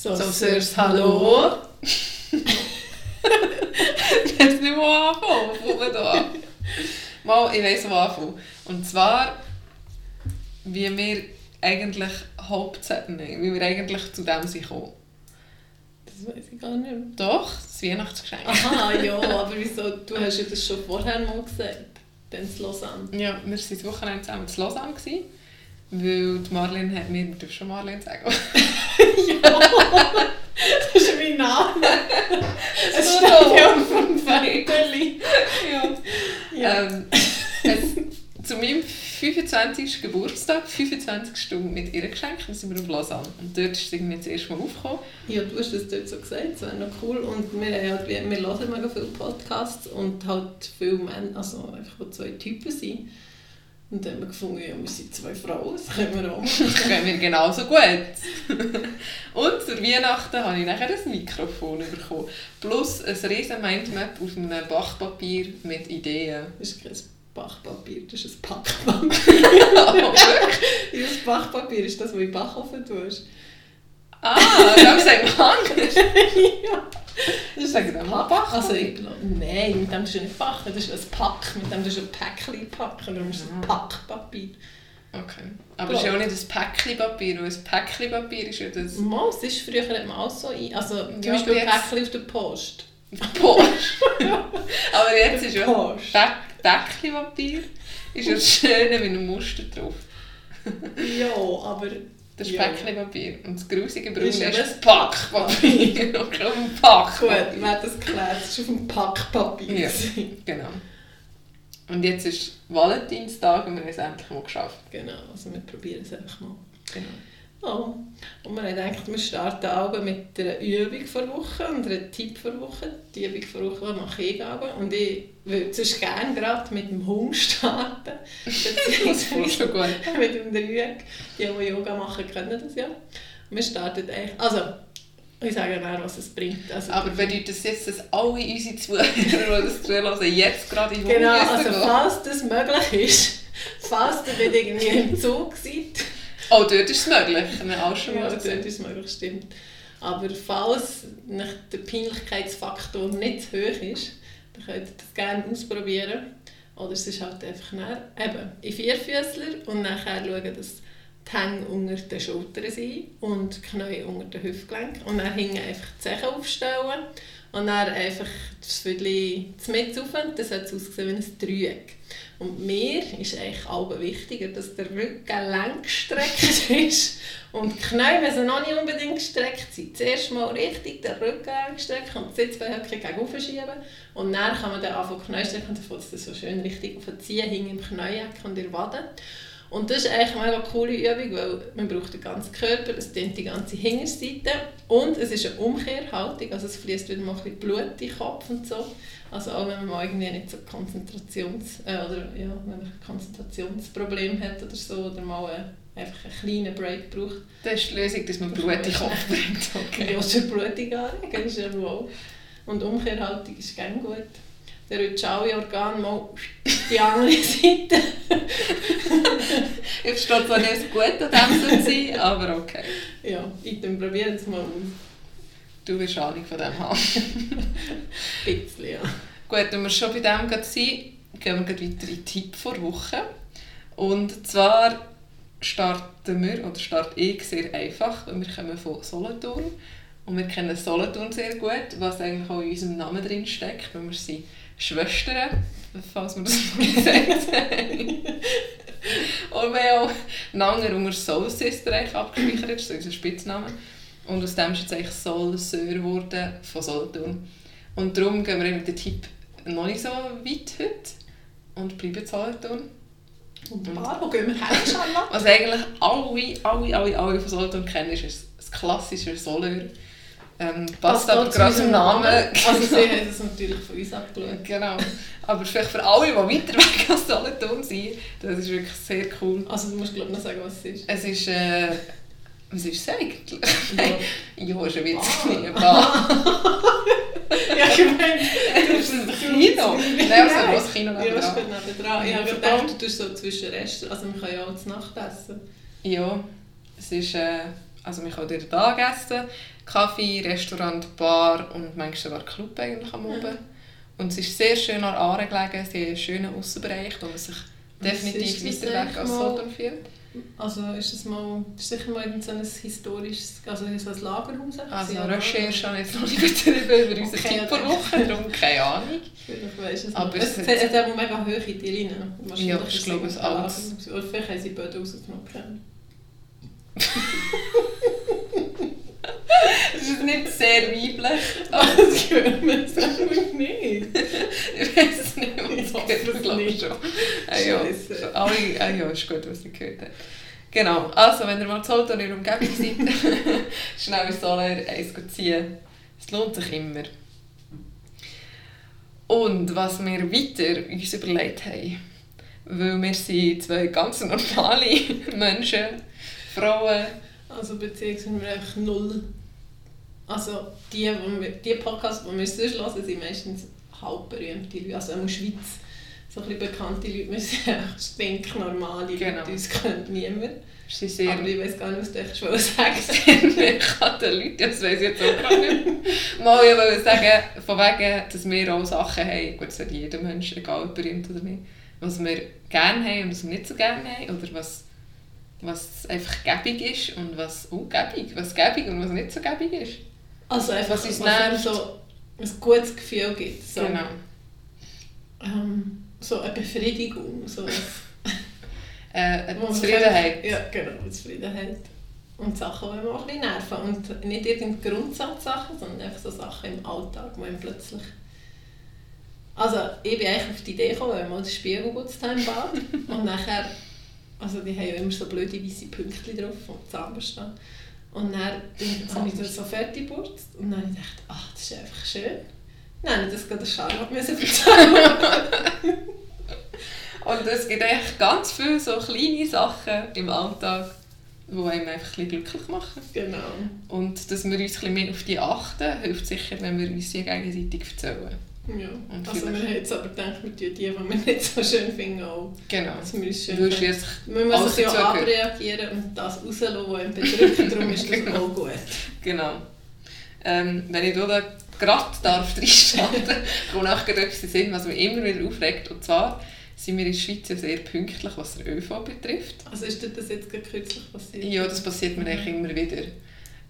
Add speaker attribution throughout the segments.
Speaker 1: So, so Sirs, hallo.
Speaker 2: weiß nicht, wo anfangen. Wo man da? Mal, ich weiss, wo anfangen. Und zwar, wie wir eigentlich hauptsächlich, wie wir eigentlich zu dem sind gekommen.
Speaker 1: Das weiß ich gar nicht mehr.
Speaker 2: Doch, das Weihnachtsgeschenk.
Speaker 1: Aha, ja, aber wieso? Du hast ja das schon vorher mal gesagt. Dann in Lausanne.
Speaker 2: Ja, wir waren das Wochenende zusammen in Lausanne. Gewesen, weil die Marlene hat mir, du schon Marlene sagen.
Speaker 1: ja, das ist mein Name. Es
Speaker 2: So
Speaker 1: steht ja auf dem Fensterli.
Speaker 2: ja.
Speaker 1: Ja.
Speaker 2: Ähm, es, zu meinem 25. Geburtstag, 25 Stunden mit ihr geschenkt, dann sind wir auf Lausanne. Und dort ist es irgendwie das erste Mal aufgekommen.
Speaker 1: ja, du hast das dort so gesagt, das wäre noch cool. Und wir, halt, wir, wir hören mega viele Podcasts und halt viele Männer, also einfach zwei Typen sind. Und dann haben wir gefunden, ja, wir sind zwei Frauen, das können wir auch.
Speaker 2: Das können wir genauso gut. Und zur Weihnachten habe ich nachher ein Mikrofon bekommen. Plus ein riesen Mindmap auf einem Bachpapier mit Ideen.
Speaker 1: Das ist kein Bachpapier, das ist ein Packpapier.
Speaker 2: Oh,
Speaker 1: das Bachpapier ist das, was du in den Backofen tust.
Speaker 2: ah, das sagt man anders.
Speaker 1: ja.
Speaker 2: Das sagen wir mal
Speaker 1: Pack. Also,
Speaker 2: Bachpapier.
Speaker 1: ich glaube, nein, mit dem du nicht backen, das ist ein Pack, mit dem du ein Päckchen packen, darum ist es ein
Speaker 2: Ah.
Speaker 1: Packpapier.
Speaker 2: Okay. Aber es ist ja auch nicht ein Päckchenpapier, weil ein Päckchenpapier ist ja das
Speaker 1: Mal, es ist früher man auch so ein, also zum
Speaker 2: Ja,
Speaker 1: Beispiel
Speaker 2: jetzt-
Speaker 1: Päckchen auf der Post.
Speaker 2: Post. Aber jetzt ist ja
Speaker 1: Post.
Speaker 2: Päck Päckchenpapier ist ja das Schöne mit einem Muster drauf.
Speaker 1: Ja, aber...
Speaker 2: Das ist
Speaker 1: Ja.
Speaker 2: Päckchenpapier. Und das grusige Braune
Speaker 1: Ist
Speaker 2: ist,
Speaker 1: das
Speaker 2: Packpapier. Und schon ein Pack.
Speaker 1: Gut, wer hat das geklärt, das war auf dem Packpapier.
Speaker 2: Ja. Genau. Und jetzt ist Valentinstag und wir haben es endlich mal geschafft.
Speaker 1: Genau, also wir probieren es einfach mal.
Speaker 2: Genau.
Speaker 1: Ja. Und wir haben gedacht, wir starten auch mit einer Übung vor Woche und einem Tipp vor Woche. Die Übung vor Woche mache ich auch. Und ich würde sonst gerne gerade mit dem Hund starten.
Speaker 2: Das voll schon gut.
Speaker 1: mit dem Dreieck. Die, die Yoga machen, können das ja. Wir starten eigentlich... Also, ich sage dann, was es bringt. Also,
Speaker 2: Aber bedeutet das jetzt, dass alle unsere Zuhörer, die das zuhören, jetzt gerade in den
Speaker 1: Genau, also
Speaker 2: müssen
Speaker 1: falls das möglich ist, falls ihr nicht irgendwie im Zug seid,
Speaker 2: gehen? Oh, dort ist es möglich. Haben wir auch schon
Speaker 1: Ja,
Speaker 2: mal
Speaker 1: das
Speaker 2: gesehen.
Speaker 1: ist möglich, stimmt. Aber falls der Peinlichkeitsfaktor nicht zu hoch ist, dann könnt ihr das gerne ausprobieren. Oder es ist halt einfach näher, eben in Vierfüßler und nachher schauen, dass die Hänge unter den Schultern sind und die Knie unter den Hüftgelenken. Und dann hinten einfach die Zehen aufstellen und dann einfach das Viertel mit rauf. Dann sollte es aussehen wie ein Dreieck. Und mir ist eigentlich auch wichtiger, dass der Rücken lang gestreckt ist und die Knie müssen noch nicht unbedingt gestreckt sein. Zuerst mal richtig den Rücken lang gestreckt und die Sitzbeinhöcke gegen schieben. Und dann kann man dann anfangen Knie strecken und dann es so schön richtig aufziehen, hinten im Knieeck und in der Wade. Und das ist eigentlich eine coole Übung, weil man braucht den ganzen Körper, es dehnt die ganze Hinterseite und es ist eine Umkehrhaltung, also es fließt wieder mal ein bisschen Blut in den Kopf und so. Also auch wenn man mal irgendwie nicht so Konzentrations äh, oder ja, wenn man ein Konzentrationsproblem hat oder so oder mal äh, einfach einen kleinen Break braucht.
Speaker 2: Das ist die Lösung, dass man Blut in den Kopf bringt. Okay.
Speaker 1: Ja, schon Blutung anregen ist ja wohl. Und Umkehrhaltung ist gerne gut. Der rutscht alle Organe mal die andere Seite.
Speaker 2: Ich verstehe zwar nicht, was gut an dem soll sein, aber okay.
Speaker 1: Ja, ich dann probieren es mal aus.
Speaker 2: Du wirst Ahnung von dem haben.
Speaker 1: Ein bisschen, ja.
Speaker 2: Gut, wenn wir schon bei dem gerade sind, gehen wir gleich weiter in den Tipp vor Woche. Und zwar starten wir, oder starte ich sehr einfach, weil wir kommen von Solothurn. Und wir kennen Solothurn sehr gut, was eigentlich auch in unserem Namen drin steckt, weil wir sind Schwestern, falls wir das mal gesagt haben. Und wir haben auch lange unter Soul Sister abgespeichert, das ist unser Spitzname. Und aus dem ist jetzt eigentlich Soul Sir geworden von Solothurn. Und darum gehen wir mit dem Tipp noch nicht so weit heute und bleiben in Solothurn.
Speaker 1: Wunderbar, wo gehen wir her, Charlotte?
Speaker 2: Was eigentlich alle, alle, alle, alle von Solothurn kennen, ist ein, ein klassischer Soleur. Ähm, passt aber gerade zum
Speaker 1: unserem
Speaker 2: Namen.
Speaker 1: Also sie haben das natürlich von uns abgeschaut.
Speaker 2: Genau. Aber vielleicht für alle, die weiter weg als Solothurn sind, das ist wirklich sehr cool.
Speaker 1: Also du musst glaube ich noch sagen, was es ist.
Speaker 2: Es ist, äh, was ist es eigentlich?
Speaker 1: Ja.
Speaker 2: ja, ist ein Witz.
Speaker 1: Ah. Ja, ich meine,
Speaker 2: Das ist ein Kino. Nein, also ein grosses Kino
Speaker 1: Ja,
Speaker 2: nebenan.
Speaker 1: steht nebendran. Ich
Speaker 2: Ja,
Speaker 1: habe gedacht, du tust so zwischen Resten, also man kann ja auch zu Nacht essen.
Speaker 2: Ja, es ist, äh, Also wir können dort Tag essen, Kaffee, Restaurant, Bar und manchmal sogar Club eigentlich am Oben. Und es ist sehr schön an Aare gelegen, sie haben einen schönen Aussenbereich, wo man sich definitiv weiter weg als Sodom fühlt.
Speaker 1: Also ist das mal, ist sicher mal irgend so ein historisches, also so ein Lagerhaus?
Speaker 2: Also
Speaker 1: oder?
Speaker 2: Recherche habe ich jetzt noch nicht betrieben über unseren
Speaker 1: Okay,
Speaker 2: Typ pro
Speaker 1: okay.
Speaker 2: Woche, darum keine Ahnung.
Speaker 1: Vielleicht weisst du es
Speaker 2: Aber es
Speaker 1: es,
Speaker 2: hat-
Speaker 1: eben mega hohe Tiere.
Speaker 2: Ja, ich glaube, es alles.
Speaker 1: Oder vielleicht haben sie Böden rausgenommen.
Speaker 2: Das ist nicht sehr weiblich.
Speaker 1: Das hören wir es einfach nicht.
Speaker 2: Ich weiß es nicht, was
Speaker 1: Ich hoffe es
Speaker 2: glaube
Speaker 1: nicht.
Speaker 2: schon. Ah, ja. Alle, ah, ja, ist gut, was ich gehört habe. Genau, also wenn ihr mal zu Hause in der Umgebung seid, schnell ins Solar eins ziehen. Es lohnt sich immer. Und was wir weiter uns überlegt haben, weil wir sind zwei ganz normale Menschen, Frauen,
Speaker 1: Also beziehungsweise wir einfach null. Also die, die, wir, die Podcasts, die wir sonst hören, sind meistens halb berühmte Leute. Also in der Schweiz so ein bisschen bekannte Leute. Sind einfach stinknormale
Speaker 2: Genau.
Speaker 1: Leute. Uns kennt niemand.
Speaker 2: sie sehr
Speaker 1: Aber ich weiß gar nicht, was du eigentlich wollte sagen
Speaker 2: ich kann den Leuten, das weiss ich jetzt auch gar nicht. Mal, ich wollte sagen, von wegen, dass wir auch Sachen haben, gut, das hat jeder Mensch, egal ob berühmt oder nicht, was wir gerne haben und was wir nicht so gerne haben, oder was, was einfach gäbig ist und was ungäbig, was gäbig und was nicht so gäbig ist.
Speaker 1: Also einfach,
Speaker 2: Was uns
Speaker 1: was so ein gutes Gefühl gibt. So,
Speaker 2: Genau.
Speaker 1: ähm, so eine Befriedigung. So
Speaker 2: Äh, eine
Speaker 1: man
Speaker 2: Zufriedenheit.
Speaker 1: Ja, genau, eine Zufriedenheit. Und Sachen, die man auch ein nerven. Und nicht irgendeine Grundsatzsachen, sondern einfach so Sachen im Alltag, wo man plötzlich... Also ich bin eigentlich auf die Idee gekommen, wenn wir mal den Spiegel putzt haben im Bad. und nachher... Also die haben ja immer so blöde weiße Pünktchen drauf vom Zahnbürsten. Und dann dann habe ich das so fertig geputzt. Und dann habe ich gedacht, ach, das ist einfach schön. Dann habe ich das gerade der Charlotte erzählen.
Speaker 2: Und es gibt echt ganz viele so kleine Sachen im Alltag, die einem einfach ein glücklich machen.
Speaker 1: genau.
Speaker 2: Und dass wir uns ein bisschen mehr auf die achten, hilft sicher, wenn wir uns gegenseitig erzählen.
Speaker 1: Ja.
Speaker 2: Und
Speaker 1: Also wir
Speaker 2: vielleicht-
Speaker 1: haben jetzt aber gedacht, wir tun die, die wir nicht so schön finden, auch.
Speaker 2: Genau.
Speaker 1: dass wir uns schön Man muss sich ja abreagieren und das rauslassen, was einen bedrückt, darum ist das
Speaker 2: Genau.
Speaker 1: auch gut.
Speaker 2: Genau. Ähm, wenn ich da gerade darf reinstarten kommt nachher etwas in Sinn, was mich immer wieder aufregt. Und zwar sind wir in der Schweiz ja sehr pünktlich, was den ÖV betrifft.
Speaker 1: Also ist dir das jetzt gerade kürzlich passiert?
Speaker 2: Ja, das passiert mir eigentlich immer wieder.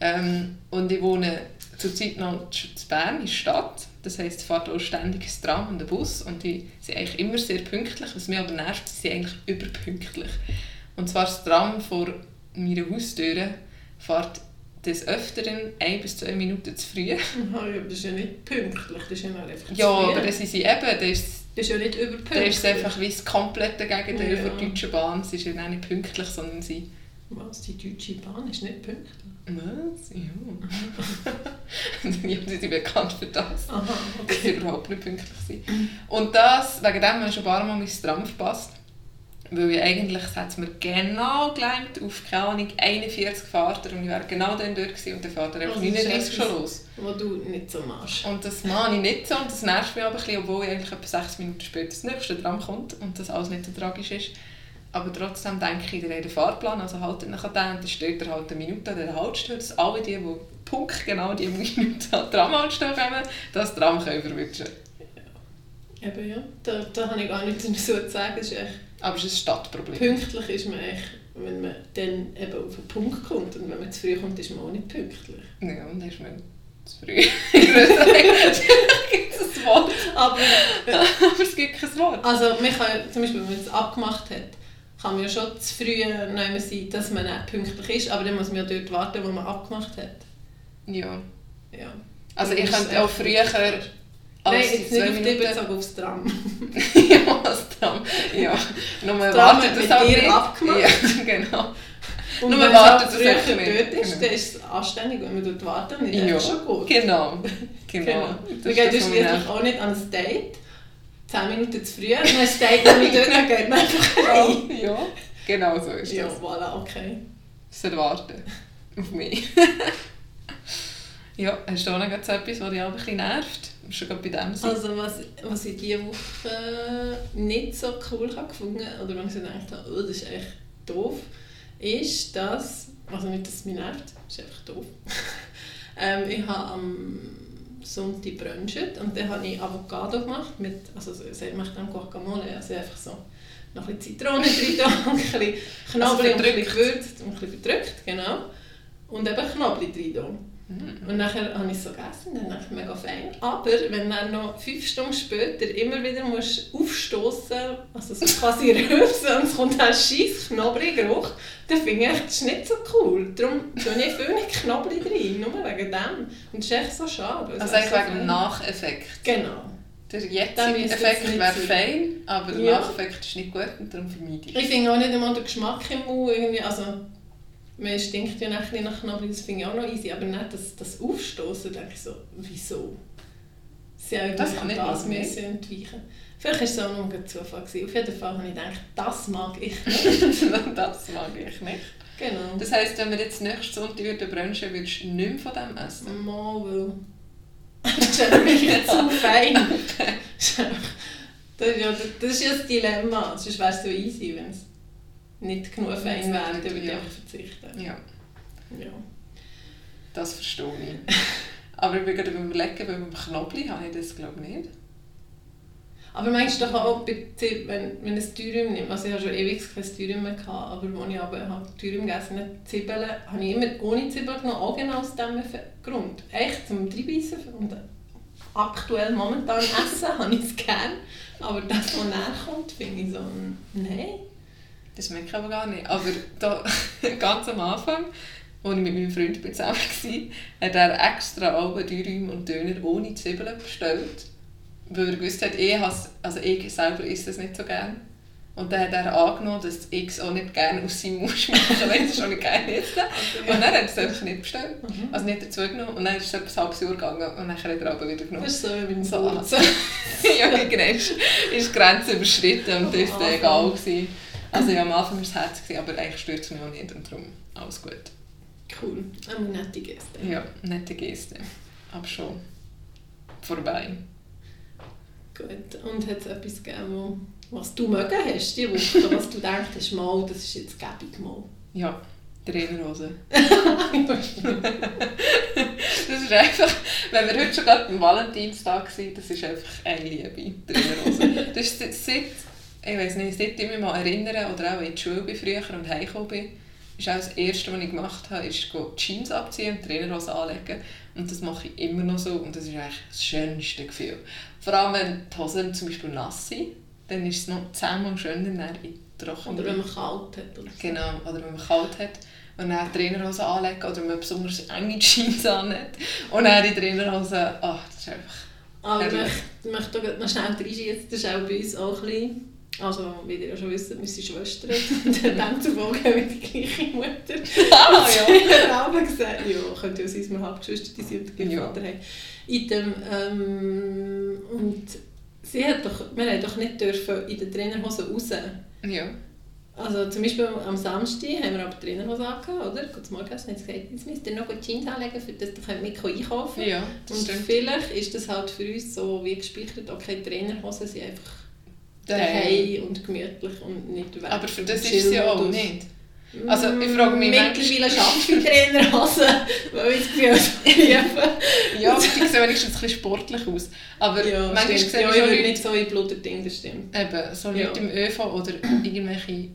Speaker 2: Ähm, und ich wohne zurzeit noch in Bern, in der Stadt. Das heisst, es fährt auch ständig ein Tram und ein Bus. Und die sind eigentlich immer sehr pünktlich. Was mich aber nervt, sie sind eigentlich überpünktlich. Und zwar das Tram vor meiner Haustür fährt des Öfteren ein bis zwei Minuten zu früh.
Speaker 1: Aha, ja, das ist ja nicht pünktlich, das ist ja einfach zu
Speaker 2: Ja,
Speaker 1: früh.
Speaker 2: aber das ist sie eben, das ist,
Speaker 1: Das ist ja nicht
Speaker 2: das
Speaker 1: überpünktlich.
Speaker 2: ist einfach wie das komplette Gegenteil
Speaker 1: Ja.
Speaker 2: der Deutschen Bahn. Sie ist ja nicht pünktlich, sondern sie...
Speaker 1: Was, die Deutsche Bahn ist nicht pünktlich?
Speaker 2: Was? Ja. ja, sie sind bekannt für das.
Speaker 1: Aha,
Speaker 2: dass sie überhaupt nicht pünktlich sind. Und das, wegen dem habe ich schon ein paar Mal mein Tram verpasst. Weil ich eigentlich, hat mir genau gelangt auf, keine Ahnung, 41 Fahrten und ich wäre genau dann dort gewesen und dann fährt er einfach
Speaker 1: Also das ist
Speaker 2: 39 schon los.
Speaker 1: Was du nicht so machst.
Speaker 2: Und das mache ich nicht so und das nervt mich aber ein bisschen, obwohl ich eigentlich etwa 6 Minuten später das nächste Tram kommt und das alles nicht so tragisch ist. Aber trotzdem denke ich, der hat Fahrplan, also haltet nach den und dann steht er halt eine Minute an der Haltestelle, dass alle die, die Punkt genau die Minute an die Tramhaltestelle kommen, das Tram können verwünschen.
Speaker 1: Eben ja, da, da habe ich gar nichts dazu zu sagen. Ist echt,
Speaker 2: Aber es ist ein Stadtproblem.
Speaker 1: pünktlich ist man echt, wenn man dann eben auf den Punkt kommt. Und wenn man zu früh kommt, ist man auch nicht pünktlich.
Speaker 2: Ja, und dann ist man zu früh. ich würde sagen, gibt es ein Wort.
Speaker 1: Aber
Speaker 2: Aber es gibt kein Wort.
Speaker 1: also man kann, zum Beispiel, wenn man es abgemacht hat, kann man ja schon zu früh nehmen sein, dass man nicht pünktlich ist. Aber dann muss man ja dort warten, wo man abgemacht hat.
Speaker 2: Ja.
Speaker 1: Ja.
Speaker 2: Also ich
Speaker 1: Das ist
Speaker 2: könnte auch früher
Speaker 1: Nein,
Speaker 2: die
Speaker 1: jetzt nicht auf dich
Speaker 2: Minuten...
Speaker 1: aufs Tram.
Speaker 2: ja, das Tram. Ja. Nur man
Speaker 1: Das Tram
Speaker 2: wartet das
Speaker 1: mit
Speaker 2: auch nicht.
Speaker 1: abgemacht.
Speaker 2: Ja, genau.
Speaker 1: Und
Speaker 2: Nur
Speaker 1: wenn
Speaker 2: man
Speaker 1: es
Speaker 2: wartet
Speaker 1: auch
Speaker 2: das
Speaker 1: früher
Speaker 2: nicht.
Speaker 1: dort ist,
Speaker 2: Genau.
Speaker 1: dann ist es anständig, wenn man dort wartet.
Speaker 2: Ja,
Speaker 1: einfach schon gut.
Speaker 2: genau. Genau.
Speaker 1: Genau.
Speaker 2: Das
Speaker 1: Man
Speaker 2: ist
Speaker 1: geht
Speaker 2: das, nervt.
Speaker 1: auch nicht an ein Date. 10 Minuten zu früh, dann ist das Date noch nicht dort, dann geht man einfach heim.
Speaker 2: Ja, ja, genau so ist
Speaker 1: Ja,
Speaker 2: das.
Speaker 1: voilà, okay.
Speaker 2: Es soll warten. Auf mich. ja, hast du auch noch etwas, was dich auch ein bisschen nervt? Schon gerade bei dem sein.
Speaker 1: Also was, was ich diese Woche nicht so cool habe gefunden oder wenn ich gedacht habe, oh, das ist echt doof, ist, dass, also nicht, dass es mich nervt, das ist einfach doof. ähm, ich habe am Sonntag brunchen und dann habe ich Avocado gemacht, mit, also ich mache dann Guacamole, also einfach so noch ein bisschen Zitrone drin, ein bisschen Knoblauch, also ein bisschen gewürzt, ein bisschen verdrückt, genau. Und eben Knoblauch drin. Und nachher habe ich es so gegessen, dann dachte ich mega fein. Aber wenn du noch fünf Stunden später immer wieder musst aufstoßen also so quasi rülpsen und es kommt ein scheiß Knoblauchgeruch, dann finde ich das ist nicht so cool. Darum tue ich viel nicht Knoblauch rein, nur wegen dem. Und das ist echt so schade.
Speaker 2: Also, also eigentlich wegen dem Nacheffekt?
Speaker 1: Genau.
Speaker 2: Der jetzige Effekt wäre fein, aber der ja. Nacheffekt ist nicht gut und darum vermeide ich
Speaker 1: Ich finde auch nicht einmal den Geschmack im Mund irgendwie, also man stinkt ja nachher nach Knoblauch, das finde ich auch noch easy, aber nicht das, das Aufstoßen, denke ich so, wieso? Sie haben das kann das müssen entweichen. Vielleicht war es auch nur ein Zufall. Gewesen. Auf jeden Fall habe ich gedacht, das mag ich
Speaker 2: nicht. das mag ich nicht.
Speaker 1: Genau.
Speaker 2: Das heisst, wenn wir jetzt nächstes Sonntag würden brunchen, würdest du nicht mehr von dem essen?
Speaker 1: Mal, weil... das ist nämlich nicht zu fein. das, ist ja, das ist ja das Dilemma. Sonst wäre es so easy, wenn es nicht genug fein wäre, dann würde ich einfach verzichten.
Speaker 2: Ja.
Speaker 1: ja.
Speaker 2: Das verstehe ich. Aber ich bin gerade überlegen, beim Knoblauch habe ich das glaube ich nicht.
Speaker 1: Aber meinst du doch auch, wenn, wenn ein Thürium nimmst, also ich habe schon ewig kein Thürium mehr gehabt, aber als ich aber habe gegessen habe, Zwiebeln, habe ich immer ohne Zwiebeln genommen, auch genau aus diesem Grund. Echt, zum Dreibeissen und aktuell momentan essen habe ich es gerne, aber das, was näher kommt, finde ich so, nein.
Speaker 2: Das merke ich aber gar nicht. Aber da, ganz am Anfang, als ich mit meinem Freund zusammen war, hat er extra alle Dürüm und Döner ohne Zwiebeln bestellt. Weil er gewusst hat, ich, also ich selber esse es nicht so gerne. Und dann hat er angenommen, dass ich es auch nicht gerne aus seinem Mund schmecke, ich es schon nicht gerne esse. Und dann hat er es einfach nicht bestellt. Mhm. Also nicht dazu genommen. Und dann ist es etwa ein halbes Jahr gegangen und dann hat er aber wieder genommen.
Speaker 1: Das ist so wie mit
Speaker 2: so, Ja, genau. Ist die Grenze überschritten und das war egal. Gewesen. Also ja, am Anfang war es herzig, aber eigentlich stört es mich auch nicht und darum alles gut.
Speaker 1: Cool, eine nette Geste.
Speaker 2: Ja, nette Geste. Aber schon vorbei.
Speaker 1: Gut, und hat es etwas gegeben, was du mögen hast die Woche, oder was du denkst, mal, das ist jetzt gäbig mal?
Speaker 2: Ja, Trainerhose. das ist einfach, wenn wir heute schon gerade am Valentinstag waren, das ist einfach eine Liebe, Trainerhose. Das ist seit ich weiß nicht, seitdem ich mich mal erinnere oder auch in die Schule bin früher und heimgekommen bin, ist auch das Erste, was ich gemacht habe, ist die Jeans abziehen und Trainerhose anlegen. Und das mache ich immer noch so und das ist eigentlich das schönste Gefühl. Vor allem, wenn die Hosen zum Beispiel nass sind, dann ist es noch zehnmal schöner, dann in trocken.
Speaker 1: Oder wenn man kalt hat. Oder
Speaker 2: so. Genau, oder wenn man kalt hat. Und dann Trainerhose anlegen oder wenn man besonders enge Jeans anhat. Und dann die Trainerhose, ach, das ist einfach...
Speaker 1: Aber ich möchte noch schnell reinschießen, das ist auch bei uns auch ein bisschen also, wie ihr ja schon wisst, meine Schwester und demzufolge habe ich die gleiche Mutter.
Speaker 2: Ah, ja.
Speaker 1: Sie hat auch gesagt, ja, könnte ja sein, dass wir Halbgeschwister die sind und den ja. Vater haben. Item, ähm, und sie hat doch, wir haben doch nicht dürfen in den Trainerhosen raus.
Speaker 2: Ja.
Speaker 1: Also zum Beispiel am Samstag haben wir aber die Trainerhose angehabt, oder? Guten Morgen, hast du gesagt, jetzt müsst ihr noch Jeans anlegen, für das ihr mit einkaufen
Speaker 2: Ja,
Speaker 1: Und stimmt. vielleicht ist das halt für uns so wie gespeichert, okay, Trainerhosen sind einfach daheim und gemütlich und nicht weg.
Speaker 2: Aber für das ist es ja auch nicht. Also ich frage mich
Speaker 1: Mittlerweile schaffe ich Trainerhose, weil ich das Gefühl habe,
Speaker 2: Ja, aber die sehen wenigstens ein bisschen sportlich aus. Aber
Speaker 1: ja, manchmal
Speaker 2: stimmt.
Speaker 1: sehe ich ja, Leute, nicht so in Bluterding, das stimmt.
Speaker 2: Eben, so Leute ja. im ÖV oder irgendwelche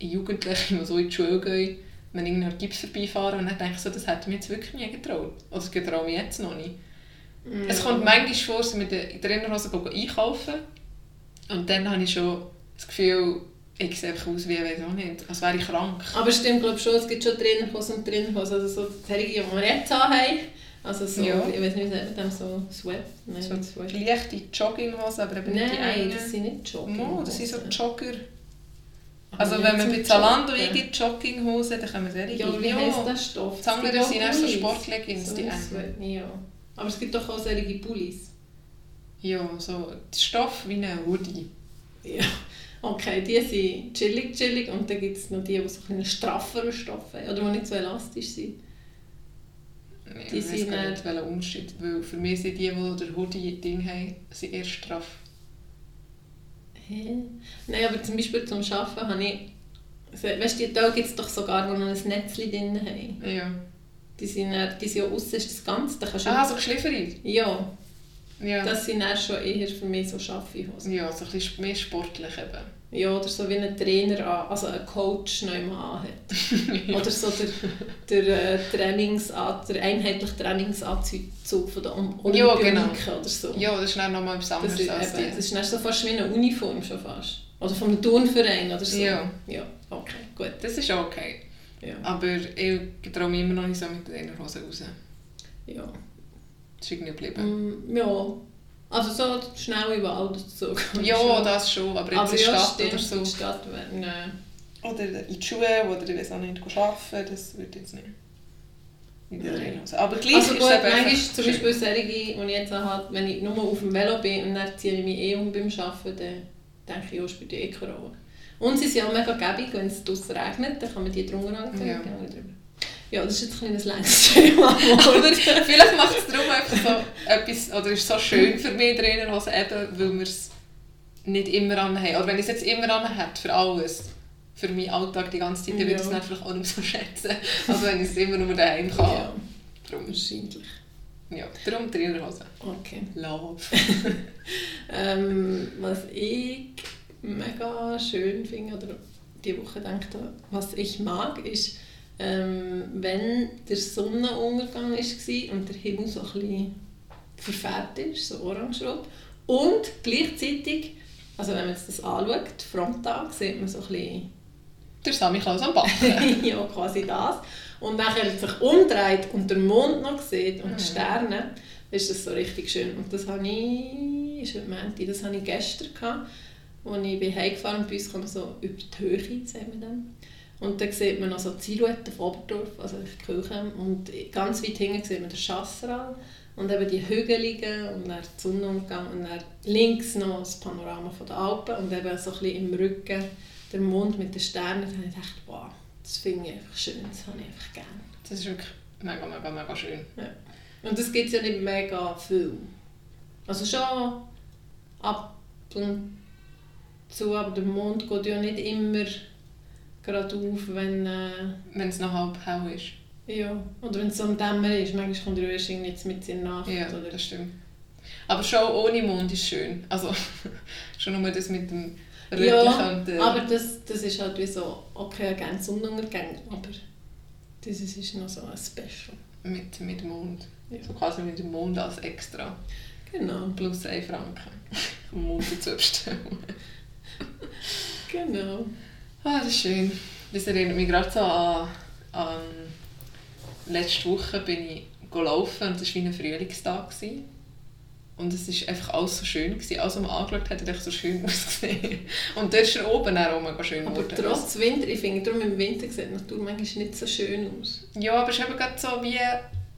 Speaker 2: Jugendliche, die so in die Schule gehen, wenn ich an Gips vorbeifahren und dann denke ich so, das hätte mir jetzt wirklich nie getraut. Oder das getraue mich jetzt noch nicht. Ja. Es kommt manchmal vor, dass wir mit der Trainerhose einkaufen und dann habe ich schon das Gefühl, ich sehe einfach aus wie, ich weiß auch nicht, als wäre ich krank.
Speaker 1: Aber stimmt glaube schon, es gibt schon Trainerhosen und Trainerhosen, also so die, die wir jetzt haben. Also so, ja. ich weiß nicht, wie sagt man so Sweat?
Speaker 2: Nein, so Sweat. leichte Jogginghosen, aber eben
Speaker 1: nicht Nein, die Nein, das sind nicht Jogginghosen.
Speaker 2: No, das sind so Jogger. Also wenn man bei Zalando eingibt, Jogginghosen, dann können wir sehr
Speaker 1: Ja, wie heisst der Stoff?
Speaker 2: Das andere sind erst so Sportleggings, so die
Speaker 1: engen. Ja. Aber es gibt doch auch solche Pullis.
Speaker 2: Ja, so Stoff wie ein Hoodie.
Speaker 1: Ja, okay, die sind chillig, chillig und dann gibt es noch die, die so einen strafferen Stoff haben oder die nicht so elastisch sind.
Speaker 2: Die ich sind weiß nicht, welcher Unterschied, weil für mich sind die, die der Hoodie-Ding haben, sind eher straff.
Speaker 1: Hä? Nein, aber zum Beispiel zum Arbeiten habe ich Also, weißt du, die Tage gibt es doch sogar, die noch ein Netzchen drin haben.
Speaker 2: Ja.
Speaker 1: Die sind, die sind ja aussen, ist das Ganze. Da kannst du
Speaker 2: Ah, so geschliffert?
Speaker 1: Ja,
Speaker 2: Ja.
Speaker 1: das sind dann schon eher für mich so Schaffi-Hosen.
Speaker 2: ja, so ein bisschen mehr sportlich eben.
Speaker 1: Ja, oder so wie ein Trainer, an, also ein Coach noch immer anhat. Oder so der, der, äh, Trainingsan- der einheitliche Trainingsanzug von der Om-
Speaker 2: Ja, genau.
Speaker 1: oder so.
Speaker 2: Ja, das ist dann nochmal etwas
Speaker 1: das,
Speaker 2: anderes
Speaker 1: ist,
Speaker 2: als
Speaker 1: eben, das ist dann so fast wie eine Uniform schon fast. Oder vom Turnverein oder so.
Speaker 2: Ja.
Speaker 1: Ja, okay, gut.
Speaker 2: Das ist okay.
Speaker 1: Ja,
Speaker 2: Aber ich traue mich immer noch nicht so mit den Hosen raus.
Speaker 1: ja.
Speaker 2: Ist irgendwie geblieben.
Speaker 1: Mm, ja. Also so schnell oder so. kann ich
Speaker 2: Ja, das schon, aber jetzt
Speaker 1: Aber
Speaker 2: in der
Speaker 1: ja,
Speaker 2: Stadt
Speaker 1: stimmt,
Speaker 2: oder so.
Speaker 1: in der Stadt nein.
Speaker 2: Oder in die Schuhe oder ich weiß auch nicht, arbeiten, das würde jetzt nicht. Aber gleich
Speaker 1: Also
Speaker 2: ist
Speaker 1: gut, manchmal zum. Beispiel solche, die ich jetzt habe, wenn ich nur auf dem Velo bin und dann ziehe ich mich eh um beim Arbeiten, dann denke ich, ja, spielt eh keine Rolle. Und sie sind auch mega gäbig, wenn es draussen regnet, dann kann man die drunter anziehen.
Speaker 2: Ja.
Speaker 1: Ja, das ist jetzt ein kleines längeres Thema.
Speaker 2: Oder vielleicht macht es darum einfach so etwas, oder ist so schön für mich drinnen, also eben, weil wir es nicht immer anhaben. Oder wenn ich es jetzt immer anhabe, für alles, für meinen Alltag die ganze Zeit, dann würde ich es
Speaker 1: Ja.
Speaker 2: vielleicht auch nicht so schätzen, als wenn ich es immer nur daheim kann.
Speaker 1: ja,
Speaker 2: Darum,
Speaker 1: wahrscheinlich.
Speaker 2: ja, darum Trainerhose.
Speaker 1: Okay.
Speaker 2: Love.
Speaker 1: Ähm, was ich mega schön finde, oder die Woche habe, was ich mag, ist, ähm, wenn der Sonnenuntergang war und der Himmel so ein bisschen verfärbt ist, so orangerot. Und gleichzeitig, also wenn man jetzt das anschaut, Fronttag, sieht man so ein bisschen
Speaker 2: Der Sammy Klaus am Backen.
Speaker 1: ja, quasi das. Und nachher sich umdreht und der Mond noch sieht und die
Speaker 2: Mhm.
Speaker 1: Sterne, ist das so richtig schön. Und das habe ich, ist heute Montag, das habe ich gestern gehabt, als ich bin heimgefahren und bei uns kann man so über die Höhe, sagt man dann. Und dann sieht man noch so die Silhouette von Oberdorf, also die Kirche. Und ganz weit hinten sieht man den Chasseral und eben die Hügeligen und dann die Sonnenuntergang und dann links noch das Panorama von den Alpen und eben so ein bisschen im Rücken der Mond mit den Sternen. Da habe ich gedacht, wow, das finde ich einfach schön, das habe ich einfach gerne.
Speaker 2: Das ist wirklich mega, mega, mega schön.
Speaker 1: Und das gibt es ja nicht mega viel. Also schon ab und zu, aber der Mond geht ja nicht immer gerade auf, wenn, äh,
Speaker 2: Wenn es noch halb hell ist.
Speaker 1: ja, oder wenn es so am Dämmer ist. Manchmal kommt er erst irgendwie jetzt mit in der Nacht.
Speaker 2: Ja,
Speaker 1: oder?
Speaker 2: das stimmt. Aber schon ohne Mond ist schön. Also schon nur das mit dem Rötlichen
Speaker 1: Ja,
Speaker 2: und der...
Speaker 1: aber das, das ist halt wie so, okay, gerne Sonnenuntergang, aber das ist noch so ein Special.
Speaker 2: mit, mit Mond.
Speaker 1: Ja.
Speaker 2: So quasi mit dem Mond als extra.
Speaker 1: Genau,
Speaker 2: Plus 1 Franken. Um Mond dazu bestellen.
Speaker 1: genau.
Speaker 2: Ah, das ist schön. Das erinnert mich gerade so an, an... Letzte Woche bin ich gelaufen und es war wie ein Frühlingstag. gewesen. Und es war einfach alles so schön. Gewesen. Alles, was man angeschaut hat, hat echt so schön ausgesehen. Und dort ist er oben auch mega schön
Speaker 1: Aber
Speaker 2: geworden.
Speaker 1: trotz Winter, ich finde, darum im Winter sieht die Natur manchmal nicht so schön aus.
Speaker 2: Ja, aber es ist eben gerade so wie...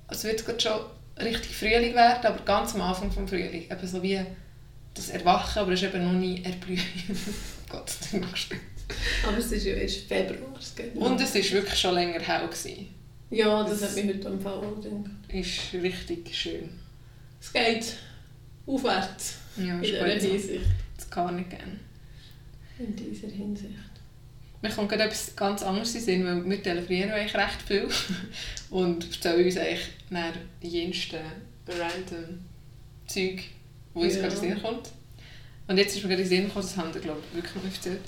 Speaker 2: Es wird gerade schon richtig Frühling werden, aber ganz am Anfang des Frühling. Eben so wie das Erwachen, aber es ist eben noch nie Erblühen. Gott, das noch schlimm.
Speaker 1: Aber es ist ja erst Februar.
Speaker 2: Und es war wirklich schon länger hell. Gewesen.
Speaker 1: ja, das hat mich heute am Fall auch gedacht.
Speaker 2: Ist richtig schön.
Speaker 1: Es geht aufwärts
Speaker 2: Ja,
Speaker 1: in dieser. Hinsicht.
Speaker 2: Das kann ich gerne.
Speaker 1: In dieser Hinsicht.
Speaker 2: Mir kommt gerade etwas ganz anderes in Sinn, weil wir telefonieren eigentlich recht viel und erzählen uns eigentlich nach jensten random Zeug, wo uns
Speaker 1: Ja.
Speaker 2: gerade in den Sinn kommt. Und jetzt ist mir gerade in den Sinn gekommen, das haben wir glaube ich wirklich erzählt,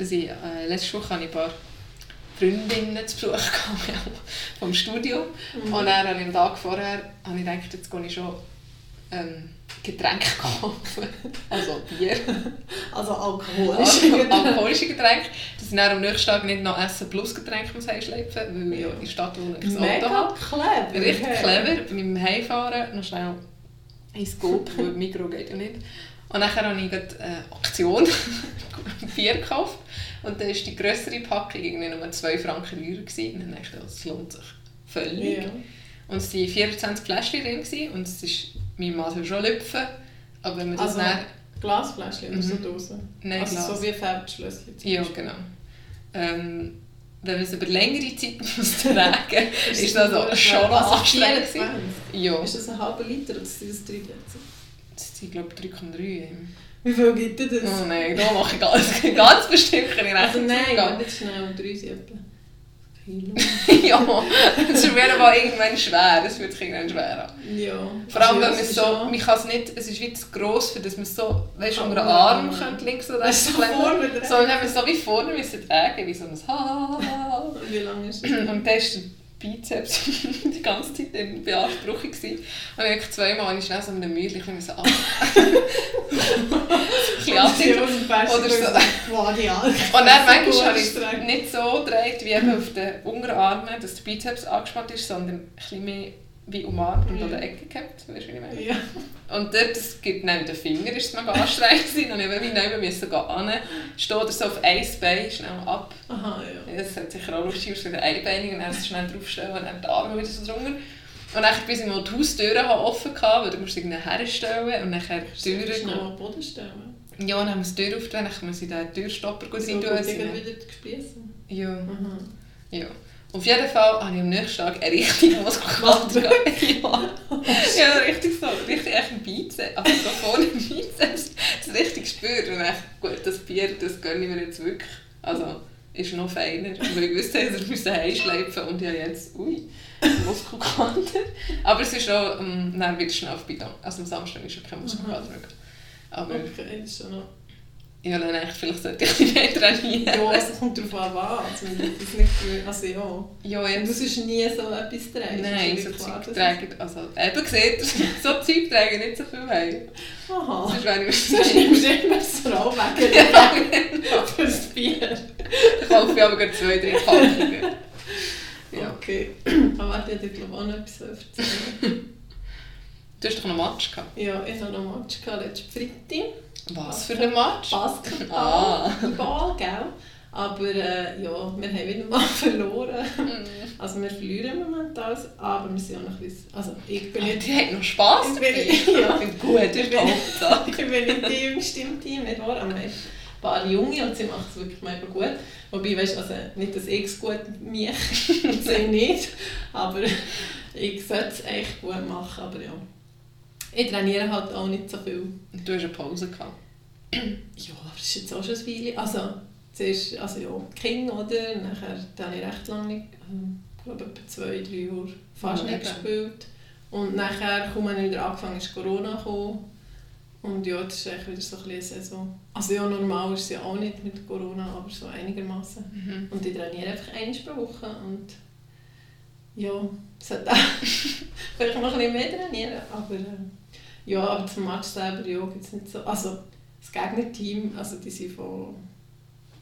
Speaker 2: dass ich äh, letzte Woche habe ich ein paar Freundinnen zu Besuch gehabt vom Studium
Speaker 1: Mhm.
Speaker 2: und dann habe ich am Tag vorher habe ich gedacht, jetzt gehe ich schon ähm, Getränke kaufen, also Bier.
Speaker 1: Also alkoholisch.
Speaker 2: Also, alkoholische Getränke, dass ich dann am nächsten Tag nicht noch Essen plus Getränke muss heimschleppen weil ich
Speaker 1: Ja.
Speaker 2: in der Stadt wohne und kein Auto
Speaker 1: Mega
Speaker 2: habe.
Speaker 1: clever.
Speaker 2: Richtig clever, beim Heimfahren noch schnell ins Coop, weil Mikro geht ja nicht. Und dann habe ich eine Aktion, Bier gekauft und dann war die grössere Packung irgendwie nur 2 Franken teurer. gewesen. Und dann dachte ich, das lohnt sich völlig.
Speaker 1: Ja.
Speaker 2: Und es waren 24 Fläschchen drin und es ist, mein Mann soll schon lüpfen, aber wenn man das
Speaker 1: Also,
Speaker 2: dann...
Speaker 1: Glasfläschchen oder so
Speaker 2: Mhm.
Speaker 1: Dosen?
Speaker 2: Nein,
Speaker 1: also
Speaker 2: Glas.
Speaker 1: so wie Feldschlösschen zum
Speaker 2: Ja, genau. Ähm, wenn man es über längere Zeit muss tragen muss, ist das auch schon
Speaker 1: also
Speaker 2: anstrengend.
Speaker 1: 24.
Speaker 2: Ja,
Speaker 1: Ist das ein halber Liter oder sind das 3 Liter?
Speaker 2: Das sind glaube ich 3,3.
Speaker 1: Wie viel gibt dir das?
Speaker 2: Oh nein, da mache ich ganz, ganz bestimmt keine
Speaker 1: Also
Speaker 2: Rechnung.
Speaker 1: nein,
Speaker 2: gehen.
Speaker 1: nicht schnell, drei sind etwa.
Speaker 2: Ja, es ist mir aber irgendwann schwer. Es wird sich irgendwann schwer an.
Speaker 1: Ja.
Speaker 2: Vor allem, wenn
Speaker 1: Also,
Speaker 2: man
Speaker 1: es
Speaker 2: so, man kann es nicht, es ist wie zu gross, für dass man es so, weißt du,
Speaker 1: Ah,
Speaker 2: unter den
Speaker 1: ja.
Speaker 2: Arm könnte, links oder rechts klemmen.
Speaker 1: vorne dran.
Speaker 2: Sondern eben so wie vorne müssen tragen, wie so ein Ha.
Speaker 1: Wie lange ist das?
Speaker 2: Und dann Bizeps die ganze Zeit in Beanspruchung. gewesen. Und ich habe zweimal habe ich schnell so eine Mühle, ich bin so, anziehen. Oder so. Und dann manchmal habe ich es nicht so gedreht, wie auf den Unterarmen, dass der Bizeps angespannt ist, sondern ein bisschen mehr wie umarmt und
Speaker 1: Mhm.
Speaker 2: an der Ecke gehabt. Weißt du, wie ich meine?
Speaker 1: Ja.
Speaker 2: Und dort, das gibt neben den Finger, ist es mega anstrengend gewesen. Und ich wie neben müssen gehen, stehen oder so auf ein Bein schnell ab.
Speaker 1: Aha, ja.
Speaker 2: Das hat sicher auch lustig aus, der Einbeinig und dann schnell draufstellen und dann die Arme wieder so drunter. Und dann bis ich mal die Haustüren habe offen hatte, weil du musst irgendwie herstellen und dann die Türen
Speaker 1: Schnell
Speaker 2: gehen.
Speaker 1: am Boden stellen.
Speaker 2: Ja, und dann haben wir die Tür aufgetan, dann muss ich den Türstopper gut
Speaker 1: So
Speaker 2: rein tun.
Speaker 1: irgendwie wieder gespiessen.
Speaker 2: Ja,
Speaker 1: Aha.
Speaker 2: ja. Auf jeden Fall habe ich am nächsten Tag eine richtige Muskelkater. Ja. ja, richtig so. Richtig echt ein Bizeps. Aber so vorne im Bizeps. Das richtig gespürt. Und echt, gut, das Bier, das gönne ich mir jetzt wirklich. Also, ist noch feiner. Weil ich wusste, dass ich musste heimschleifen und habe jetzt, ui, Muskelkater. Aber es ist auch, ähm, dann wird es schnell vorbei. Also am Samstag ist schon kein Muskelkater mehr. Aber
Speaker 1: Okay, ist schon noch...
Speaker 2: habe dann echt, vielleicht sollte ich bisschen mehr trainieren.
Speaker 1: Ja, also es kommt darauf an, was. Also, das nicht gewöhnt. Also ja.
Speaker 2: Ja, jetzt
Speaker 1: du sonst nie so etwas trägst.
Speaker 2: Nein, so
Speaker 1: klar,
Speaker 2: Zeug
Speaker 1: dass
Speaker 2: tragen, also eben gesehen, so Zeug tragen nicht so viel heim.
Speaker 1: Aha.
Speaker 2: Sonst wäre ich
Speaker 1: Sonst nimmst du immer das Rollweg
Speaker 2: Ja, genau.
Speaker 1: für das Bier.
Speaker 2: Ich kaufe ich aber gerade zwei, drei Packungen. Ja.
Speaker 1: Okay. Aber warte, ich glaube auch noch etwas erzählen.
Speaker 2: Du hast doch noch Match gehabt.
Speaker 1: Ja, ich hatte noch Match gehabt, letzten Freitag.
Speaker 2: Was für ein Match?
Speaker 1: Basketball.
Speaker 2: Ah.
Speaker 1: Ball, gell? Aber äh, ja, wir haben wieder mal verloren.
Speaker 2: Mhm.
Speaker 1: Also wir verlieren momentan, aber wir sind auch noch ein bisschen... Also ich bin nicht...
Speaker 2: die hat noch Spass
Speaker 1: Ich bin- ja.
Speaker 2: Ich bin gut, die Hauptsache.
Speaker 1: ich bin nicht die Jüngste im Team, nicht wahr? Aber wir haben ein paar Junge und sie machen es wirklich mega gut. Wobei, weißt, also nicht, dass ich es gut mich und sie nicht, aber ich sollte es echt gut machen, aber ja. Ich trainiere halt auch nicht so viel.
Speaker 2: Du hast eine Pause gehabt.
Speaker 1: Ja, das ist jetzt auch schon ein Weile. Also, zuerst, also ja, King, oder? Nachher habe ich recht lange nicht, ich glaube etwa zwei, drei Jahre fast
Speaker 2: Ja,
Speaker 1: nicht
Speaker 2: eben.
Speaker 1: gespielt. Und nachher, kaum ich wieder angefangen, ist Corona gekommen. Und ja, das ist eigentlich wieder so ein bisschen Saison. Also ja, normal ist es ja auch nicht mit Corona, aber so einigermaßen.
Speaker 2: Mhm.
Speaker 1: Und ich trainiere einfach einmal pro Woche und ja, sollte auch vielleicht noch ein bisschen mehr trainieren, aber äh, ja, aber zum Match selber ja, gibt es nicht so, also das Gegnerteam, also die sind von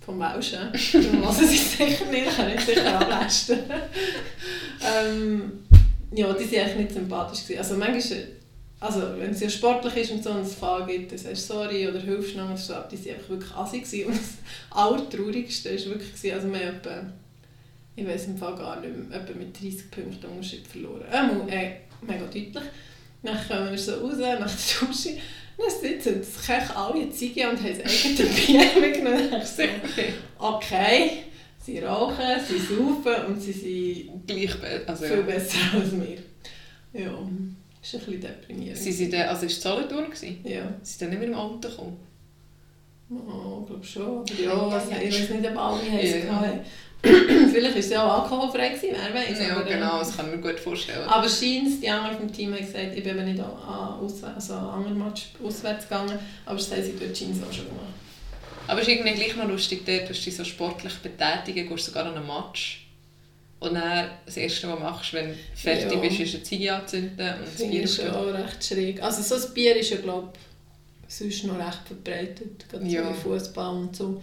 Speaker 1: vom darum hören sie es sicher nicht, kann ich sicher ablästen. ähm, ja, die waren eigentlich nicht sympathisch. Gewesen. Also manchmal, also wenn es ja sportlich ist und so es Fall gibt, dann sagst du sorry oder hilfst noch so, aber die waren einfach wirklich assig. gewesen. Und das Allertraurigste war wirklich, gewesen, also wir haben ich weiß im Fall gar nicht mehr, etwa mit 30 Punkten Unterschied verloren. Ähm, äh, mega deutlich. Dann kommen wir so raus, nach der Dusche, dann sitzen das Kech alle Ziege und haben das eigene Bier mitgenommen. Okay, sie rauchen, sie saufen und sie sind
Speaker 2: Gleich, also
Speaker 1: viel besser als wir. Ja, ist ein bisschen deprimierend.
Speaker 2: Sie sind also ist es Solothurn?
Speaker 1: Ja,
Speaker 2: Sie sind dann nicht mit dem Auto gekommen?
Speaker 1: oh, ich glaube schon. Aber ja,
Speaker 2: Ja, ja.
Speaker 1: ich weiß nicht, ob alle heißen hatten. Vielleicht war es ja auch alkoholfrei, gewesen, wer weiß.
Speaker 2: Ja,
Speaker 1: aber, äh,
Speaker 2: genau, das kann ich mir gut vorstellen.
Speaker 1: Aber scheint, die anderen vom Team haben gesagt, ich bin eben nicht an, auswär- also Match auswärts gegangen, aber das haben sie dort scheint auch schon gemacht.
Speaker 2: Aber es ist irgendwie gleich noch lustig, dort, du dich so sportlich betätigen, gehst sogar an einen Match. Und dann, das Erste, was du machst, wenn du fertig
Speaker 1: Ja.
Speaker 2: bist, ist eine Ziege anzünden und
Speaker 1: Das
Speaker 2: Bier aufstellen.
Speaker 1: auch recht schräg. Also so ein Bier ist ja, glaube ich, sonst noch recht verbreitet, gerade
Speaker 2: Ja.
Speaker 1: so Fußball und so.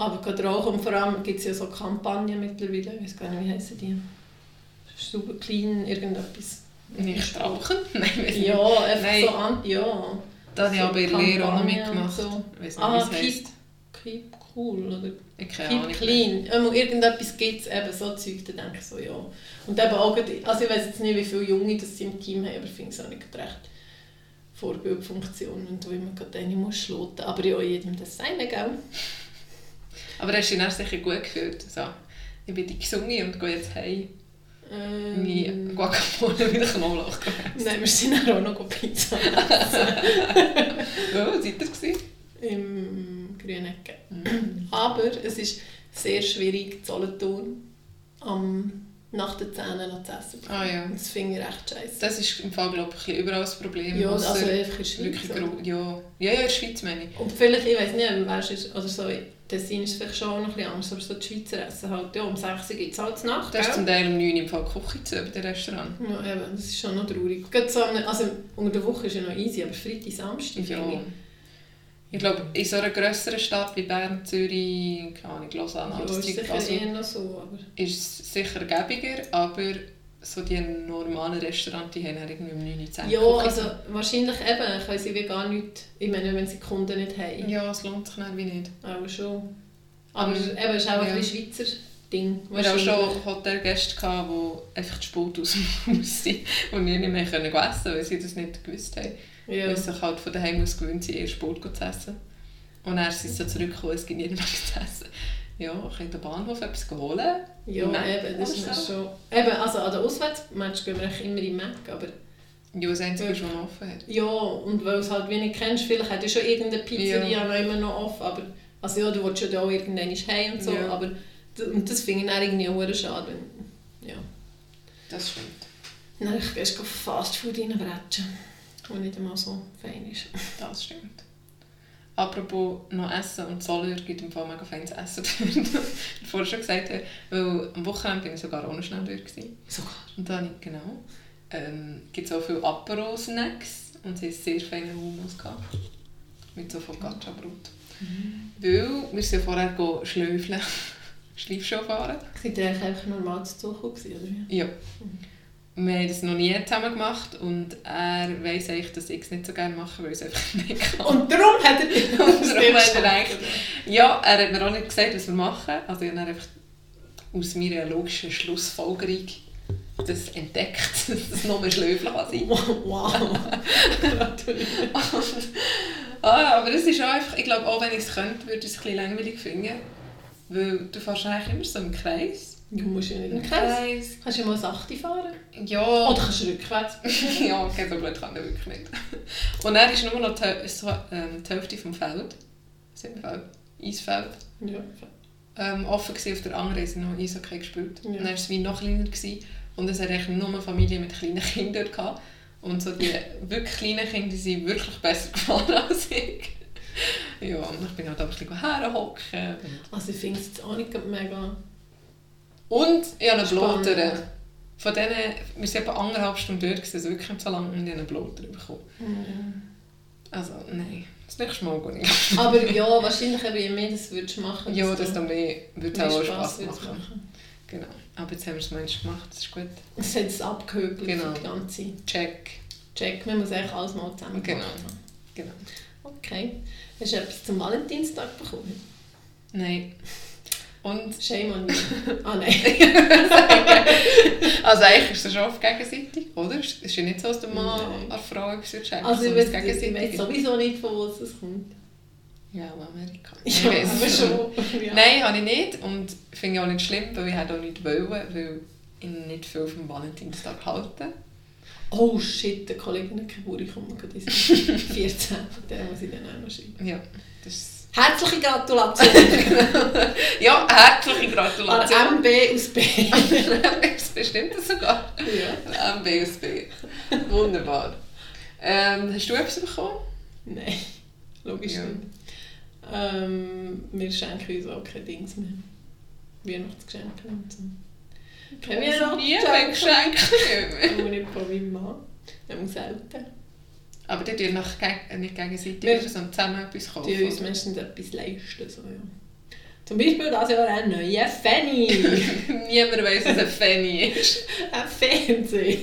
Speaker 1: Aber gerade Rauchen, und vor allem gibt es ja so Kampagnen mittlerweile, ich weiß gar nicht, wie heissen die? Super clean, irgendetwas.
Speaker 2: Nicht rauchen? Nein, weiss.
Speaker 1: Ja, einfach
Speaker 2: Nein.
Speaker 1: so an, ja.
Speaker 2: Da habe ich auch bei der Lehre auch noch mitgemacht.
Speaker 1: so.
Speaker 2: Weiß nicht,
Speaker 1: Ah, keep, keep cool, oder? Keep
Speaker 2: Ahnung.
Speaker 1: clean. Immer irgendetwas gibt es, eben so Zeug, da denke ich so, ja. Und eben auch, also ich weiß jetzt nicht, wie viele Junge das sie im Team haben, aber ich finde es auch nicht recht Vorbildfunktion und wo immer gerade eine muss schloten. Aber ja, jedem das seine, gell?
Speaker 2: Aber hast du dich dann sicher gut gefühlt? So, ich bin die Gesunge und gehe jetzt heim.
Speaker 1: Ähm,
Speaker 2: Nie Guacamole mit Knoblauch gegessen.
Speaker 1: Nein, wir sind dann auch noch Pizza.
Speaker 2: Ja, was seid ihr gewesen?
Speaker 1: im Grünecken.
Speaker 2: Mhm.
Speaker 1: Aber es ist sehr schwierig, Solothurn am nach den Zähnen noch zu essen.
Speaker 2: Ah ja.
Speaker 1: Das finde ich recht scheiße.
Speaker 2: Das ist im Fall, glaube ich, überall das Problem.
Speaker 1: Ja, also einfach in der Schweiz.
Speaker 2: wirklich ja. ja, ja, in der Schweiz meine ich.
Speaker 1: Und vielleicht, ich weiß nicht, weißt du, oder so, Tessin ist vielleicht schon noch ein bisschen anders, aber so die Schweizer essen halt, ja, um 6 Uhr gibt es halt Nacht,
Speaker 2: Das ist zum Teil um 9 Uhr im Fall Küche zu bei den Restaurant.
Speaker 1: Ja, eben, das ist schon noch traurig. Gerade so, also unter der Woche ist ja noch easy, aber Freitag, Samstag,
Speaker 2: Ja.
Speaker 1: finde
Speaker 2: Ich glaube, in so einer grösseren Stadt wie Bern, Zürich, keine Ahnung, Lausanne,
Speaker 1: ich, ja,
Speaker 2: alles
Speaker 1: ist sicher
Speaker 2: also,
Speaker 1: eher noch so, aber...
Speaker 2: ist es sicher gäbiger, aber so die normalen Restaurants, die haben dann irgendwie um 9 Uhr
Speaker 1: Ja,
Speaker 2: Küche.
Speaker 1: also wahrscheinlich eben, können sie wie gar nicht, ich meine, wenn sie die Kunden nicht haben.
Speaker 2: Ja, es lohnt sich dann wie nicht.
Speaker 1: Aber schon. Aber eben, es ist auch
Speaker 2: Ja.
Speaker 1: ein Schweizer Ding.
Speaker 2: Wir hatten auch schon Hotelgäste, gehabt, die einfach zu spät aus dem Haus sind und nie mehr können essen konnten, weil sie das nicht gewusst haben.
Speaker 1: Ja.
Speaker 2: Weil sie sich halt von daheim aus gewöhnt sind, erst spät zu essen. Und dann sind sie so zurückgekommen, es gibt niemand zu essen. Ja, ich kann in den Bahnhof etwas holen.
Speaker 1: Ja,
Speaker 2: Nein,
Speaker 1: eben, das ist schon... Eben, also an den Auswärtsmatch gehen wir immer in Mac, aber...
Speaker 2: Ja, das Einzige, was man offen hat.
Speaker 1: Ja, und weil du es halt wenig kennst, vielleicht hat ja schon irgendeine Pizzeria noch immer noch offen, aber... Also ja, du willst ja da auch irgendwann heim und so,
Speaker 2: Ja.
Speaker 1: aber... Und das finde ich dann irgendwie auch schade, wenn... Ja.
Speaker 2: Das stimmt.
Speaker 1: Dann gehst du Fast Food reinbretschen, was nicht einmal so fein ist.
Speaker 2: Das stimmt. Apropos noch Essen und Zoller gibt im Fall mega feines Essen. Ich vorher schon gesagt weil am Wochenende bin ich sogar ohne schnell gewesen.
Speaker 1: Sogar.
Speaker 2: Und da habe ich, genau, ähm, gibt es auch viele Apero-Snacks und sie haben sehr feinen Hummus gehabt. Mit so Focaccia-Brot. Weil wir sind ja vorher schläufeln, Schleifschuh fahren.
Speaker 1: Seid ihr eigentlich einfach normal zu Zug oder wie?
Speaker 2: Ja. Wir haben das noch nie zusammen gemacht und er weiss eigentlich, dass ich es nicht so gerne mache, weil ich es einfach nicht kann.
Speaker 1: Und darum hat er
Speaker 2: Und darum hat er eigentlich- Ja, er hat mir auch nicht gesagt, was wir machen. Also ich habe einfach aus meiner logischen Schlussfolgerung das entdeckt, dass das nur ein kann sein
Speaker 1: Wow. Gratuliere.
Speaker 2: ah, Aber es ist auch einfach, ich glaube, auch wenn ich es könnte, würde ich es ein bisschen langweilig finden. Weil du fährst eigentlich immer so im Kreis.
Speaker 1: Du musst ja nicht
Speaker 2: Im
Speaker 1: Kreis. Kannst du mal Sachte fahren?
Speaker 2: Ja.
Speaker 1: Oder kannst du rückwärts?
Speaker 2: ja, okay, so gut kann er wirklich nicht. Und dann ist nur noch die, ähm, die Hälfte vom Feld, sind Feld, Eisfeld,
Speaker 1: Ja.
Speaker 2: ähm, offen gewesen. Auf der anderen Seite noch Eishockey gespielt.
Speaker 1: Ja.
Speaker 2: Und dann war es wie noch kleiner. Gewesen. Und es hat eigentlich nur Familien mit kleinen Kindern gehabt. Und so die wirklich kleinen Kinder sind wirklich besser gefahren als ich. Ja, und ich bin halt auch ein bisschen herhocken.
Speaker 1: Also ich finde es jetzt auch nicht mega...
Speaker 2: Und ich habe einen
Speaker 1: Spannend.
Speaker 2: Blotter. Von denen, wir sind etwa anderthalb Stunden dort, gewesen, also wirklich nicht so lange, und ich habe einen Blotter bekommen. Also, nein. Das nächste Mal gehe ich.
Speaker 1: Aber ja, wahrscheinlich eben, je mehr das würdest machen,
Speaker 2: Ja,
Speaker 1: desto
Speaker 2: mehr würde es auch
Speaker 1: Spass
Speaker 2: machen.
Speaker 1: machen.
Speaker 2: Genau. Aber jetzt haben wir es manchmal gemacht, das ist gut.
Speaker 1: Es hat es abgehökelt
Speaker 2: Genau.
Speaker 1: die ganze
Speaker 2: Check.
Speaker 1: Check. Man muss eigentlich alles mal zusammen
Speaker 2: Genau.
Speaker 1: machen.
Speaker 2: Genau.
Speaker 1: Okay. Hast du etwas zum Valentinstag bekommen?
Speaker 2: Nein. Und,
Speaker 1: Shame on you. ah nein.
Speaker 2: also eigentlich ist es schon oft gegenseitig, oder? Es ist ja nicht so, dass der Mann an Frau etwas schenkt,
Speaker 1: Also ich weiß, ich weiß sowieso nicht, von wo es kommt.
Speaker 2: Ja, auch Amerika.
Speaker 1: Ja,
Speaker 2: Ich weiss
Speaker 1: aber
Speaker 2: es.
Speaker 1: schon. Ja.
Speaker 2: Nein, habe ich nicht und finde ich auch nicht schlimm, weil ich auch nicht wollen, weil ich nicht viel vom Valentinstag halte.
Speaker 1: Oh shit, der Kollege hat Geburt, ich komme gerade ins 14. Den muss ich dann auch noch schreiben.
Speaker 2: Ja, das ist...
Speaker 1: Herzliche Gratulation
Speaker 2: Ja, herzliche
Speaker 1: an
Speaker 2: Gratulation.
Speaker 1: MB aus B.
Speaker 2: bestimmt das sogar.
Speaker 1: ja.
Speaker 2: MB aus B. Wunderbar. Ähm, hast du etwas bekommen?
Speaker 1: Nein, logisch
Speaker 2: Ja.
Speaker 1: nicht. Ähm, wir schenken uns auch keine Dings mehr. Weihnachtsgeschenke und so. Keine
Speaker 2: nie
Speaker 1: Weihnachtsgeschenke.
Speaker 2: Geschenke.
Speaker 1: Aber nicht von meinem Mann. Immer selten.
Speaker 2: Aber die tun nach, geg- nicht gegenseitig,
Speaker 1: Wir-
Speaker 2: sondern zusammen etwas kaufen.
Speaker 1: Die uns meistens etwas leisten. So, ja. Zum Beispiel das Jahr ein neuer Fanny.
Speaker 2: Niemand weiss, was ein Fanny ist.
Speaker 1: ein Fernseher.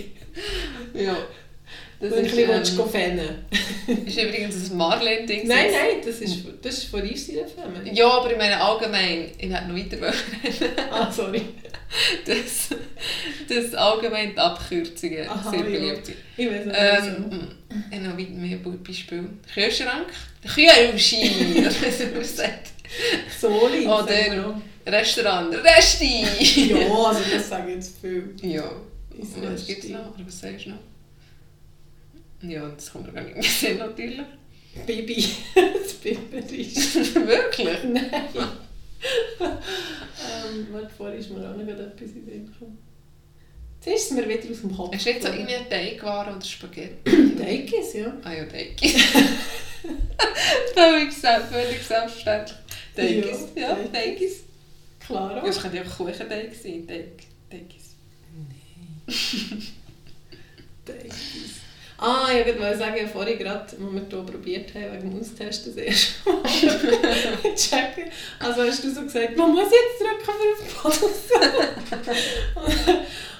Speaker 2: Ja. Das ist,
Speaker 1: ein bisschen
Speaker 2: ähm,
Speaker 1: ähm, fannen
Speaker 2: ist übrigens ein Marlene-Ding.
Speaker 1: Nein, nein, das ist, das ist von uns Firma.
Speaker 2: Ja, aber ich meine allgemein, ich hätte noch weiter wollen,
Speaker 1: Ah, sorry.
Speaker 2: dass, dass allgemein die Abkürzungen
Speaker 1: Aha,
Speaker 2: sehr
Speaker 1: ja.
Speaker 2: beliebt sind.
Speaker 1: Ich weiß nicht.
Speaker 2: Ähm,
Speaker 1: wieso.
Speaker 2: ich habe noch weit mehr Beispiele. Kühlschrank, oder wie man sagt.
Speaker 1: Soli.
Speaker 2: Oder-. Restaurant, Resti!
Speaker 1: ja, also das sagen jetzt viel.
Speaker 2: ja. Was gibt es noch? Oder was sagst du noch? Ja, das kommt mir gar nicht mehr sehen, natürlich.
Speaker 1: Bibi. das Bibi ist.
Speaker 2: Wirklich?
Speaker 1: Nein. ähm, warte, vorher ist mir auch noch etwas in den gekommen. Jetzt ist es mir wieder aus dem Kopf.
Speaker 2: Hast du jetzt so irgendwie eine Teigware oder Spaghetti?
Speaker 1: Teigis, ja.
Speaker 2: Ah ja, Teigis. völlig, sel- völlig selbstverständlich. Teigis,
Speaker 1: Ja,
Speaker 2: ja,
Speaker 1: Teigis.
Speaker 2: Teigis.
Speaker 1: Klar.
Speaker 2: Ja, es könnte auch Kuchenteig sein, Teig, Teigis.
Speaker 1: Teigis. Ah, ich wollte mal sagen, ja, vorhin gerade, als wir hier probiert haben, wegen dem Austesten das erste Mal checken. Also hast du so gesagt, man muss jetzt drücken für auf Pause.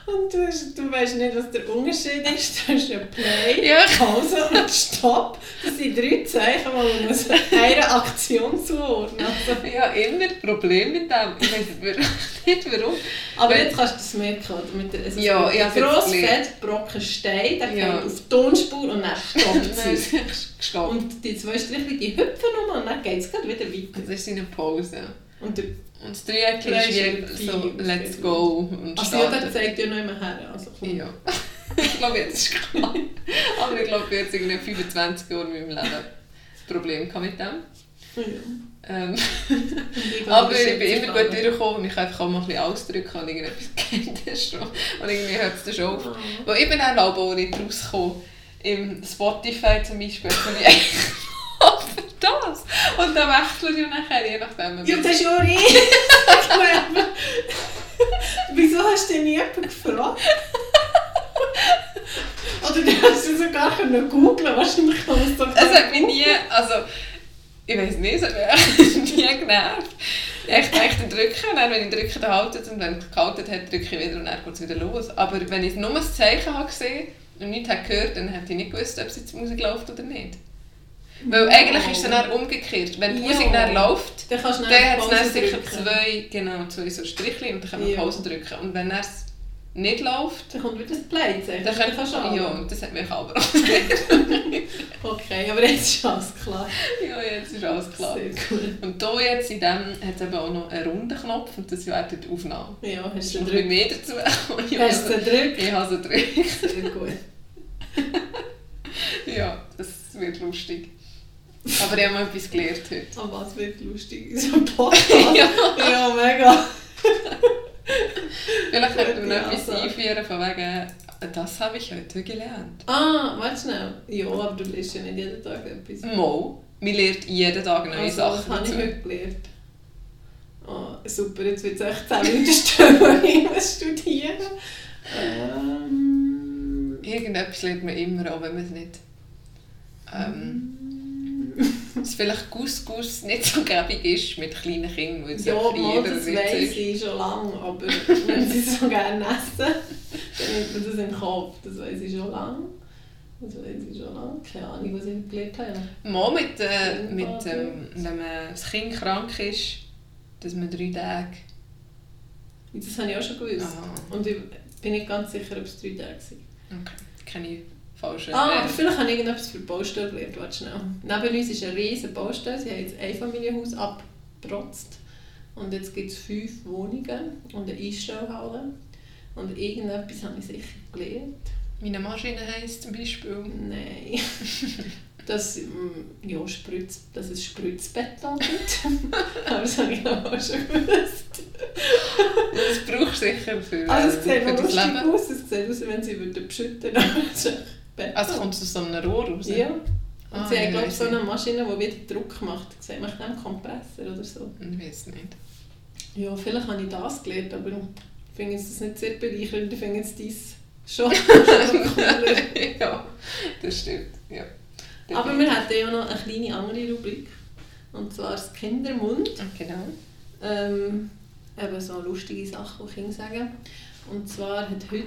Speaker 1: Und du, hast, du weißt nicht, was der Unterschied ist. Du hast ja Play,
Speaker 2: Ja.
Speaker 1: Pause und Stopp. Das sind drei Zeichen, die man muss einer Aktion zuordnen also,
Speaker 2: Ja, immer Problem mit dem. Ich weiß nicht warum.
Speaker 1: Aber
Speaker 2: Weil-
Speaker 1: jetzt kannst du das merken, oder? Mit der, es ist
Speaker 2: Ja,
Speaker 1: ein
Speaker 2: ich gelernt.
Speaker 1: fett Brocken Stein, der
Speaker 2: Ja.
Speaker 1: auf die Tonspur und dann stoppt
Speaker 2: es.
Speaker 1: Und die zwei Striche, die hüpfen nochmal und dann geht es wieder weiter.
Speaker 2: Das ist seine Pause.
Speaker 1: Und der,
Speaker 2: Und das Dreieck
Speaker 1: Drei
Speaker 2: ist wie so Let's go und
Speaker 1: also ja, der zeigt ja noch immer her. Also, komm.
Speaker 2: Ja. ich glaube, jetzt ist klar. Aber ich glaube, jetzt irgendwie 25 Jahre in meinem Leben ein Problem mit dem.
Speaker 1: Ja.
Speaker 2: Ähm,
Speaker 1: ich
Speaker 2: aber ich bin immer gut durchgekommen und ich kann einfach auch mal ein bisschen ausdrücken und irgendetwas kennt das schon. Und irgendwie hört es dann schon auf.
Speaker 1: Ah.
Speaker 2: Weil ich bin auch auch nicht rausgekommen. Im Spotify zum Beispiel ich das. Und dann wechseln ja nachher, je nachdem.
Speaker 1: Ja, das ist ja auch ich. Wieso hast du denn nie jemanden gefragt? Oder du hast du sogar können googeln wahrscheinlich kann man es doch
Speaker 2: Es hat mich nie, also ich weiß nicht, es hat mich nie genervt. Ich dachte drücken, dann, wenn ich drücke, dann haltet es und wenn es gehalten hat, drücke ich wieder und dann geht es wieder los. Aber wenn ich nur ein Zeichen habe gesehen und nichts habe gehört, dann hätte ich nicht gewusst, ob es jetzt Musik läuft oder nicht. Weil eigentlich ist es dann umgekehrt. Wenn die
Speaker 1: Ja.
Speaker 2: Musik dann läuft,
Speaker 1: Dann kannst du
Speaker 2: dann hat es sicher zwei, genau, zwei so Strichchen und dann kann man
Speaker 1: Ja.
Speaker 2: Pause drücken. Und wenn es nicht läuft,
Speaker 1: Dann kommt wieder das Play-Zeichen.
Speaker 2: dann kann
Speaker 1: kannst du
Speaker 2: ja, und das hat mich aber
Speaker 1: Okay, aber jetzt ist alles klar.
Speaker 2: Ja, jetzt ist alles klar.
Speaker 1: Sehr gut.
Speaker 2: Und hier jetzt in dem hat es eben auch noch einen runden Knopf und das wäre die Aufnahme.
Speaker 1: Ja, hast du
Speaker 2: du noch
Speaker 1: den
Speaker 2: ein bisschen
Speaker 1: Drück?
Speaker 2: mehr dazu? Ja,
Speaker 1: Hast du den Drück?
Speaker 2: ich habe so gedrückt.
Speaker 1: Sehr gut.
Speaker 2: Ja, das wird lustig. Aber ich habe etwas gelernt heute.
Speaker 1: Oh, was wird lustig in so einem Podcast?
Speaker 2: Ja.
Speaker 1: ja, mega.
Speaker 2: Vielleicht könnten wir noch etwas
Speaker 1: Ansage.
Speaker 2: einführen von wegen, das habe ich heute gelernt.
Speaker 1: Ah, warte schnell. Ja, aber du liest ja nicht jeden Tag etwas.
Speaker 2: Mo, man lernt jeden Tag neue
Speaker 1: Also,
Speaker 2: Sachen
Speaker 1: das habe ich heute gelernt. Ah, super, jetzt wird es echt 10 Minuten stehen, weil ich muss studieren ähm,
Speaker 2: Irgendetwas lernt man immer, auch wenn man es nicht... Ähm, dass vielleicht Couscous nicht so gäbig ist mit kleinen Kindern, weil sie
Speaker 1: Ja,
Speaker 2: einfach
Speaker 1: mal, das weiss ich schon lange, aber wenn sie so gerne essen, dann nimmt man das in den Kopf. Das weiss ich schon lange. Das weiss ich schon lange. Keine Ahnung, was ich gelernt habe.
Speaker 2: Mal mit, äh, mit ähm, wenn man, das Kind krank ist, dass man drei Tage...
Speaker 1: Das habe ich auch schon gewusst.
Speaker 2: Aha,
Speaker 1: Und ich bin nicht ganz sicher, ob es drei Tage sind.
Speaker 2: okay. Keine falschen...
Speaker 1: Ah, aber vielleicht habe ich irgendetwas für die Baustelle gelernt. Warte schnell. Neben uns ist eine riesige Baustelle. Sie haben jetzt ein Familienhaus abgeprotzt. Und jetzt gibt es fünf Wohnungen und eine Einstellhalle. Und irgendetwas habe ich sicher gelernt.
Speaker 2: Meine Maschine heisst zum Beispiel...
Speaker 1: Nein. Dass, mm, ja, Spritz, dass es Spritzbeton gibt. Aber das habe ich auch schon gewusst.
Speaker 2: Das brauchst du sicher für,
Speaker 1: Also es
Speaker 2: äh,
Speaker 1: sieht
Speaker 2: für
Speaker 1: lustig
Speaker 2: Leben.
Speaker 1: aus. Es sieht aus, wenn sie beschütten würden.
Speaker 2: Also kommt es aus so einem Rohr raus?
Speaker 1: Ja. Und
Speaker 2: Ah,
Speaker 1: sie haben, glaube ich, so eine. Maschine, die wieder Druck macht. Sieht man dem Kompressor oder so.
Speaker 2: Ich weiß nicht.
Speaker 1: Ja, vielleicht habe ich das gelernt, aber ich finde das nicht sehr bereichernd. Ich finde jetzt dies schon cooler.
Speaker 2: ja, das stimmt. Ja.
Speaker 1: Aber wir hätten ja noch eine kleine andere Rubrik. Und zwar das Kindermund.
Speaker 2: Ah, Genau.
Speaker 1: Ähm, eben so lustige Sachen, die Kinder sagen. Und zwar hat heute,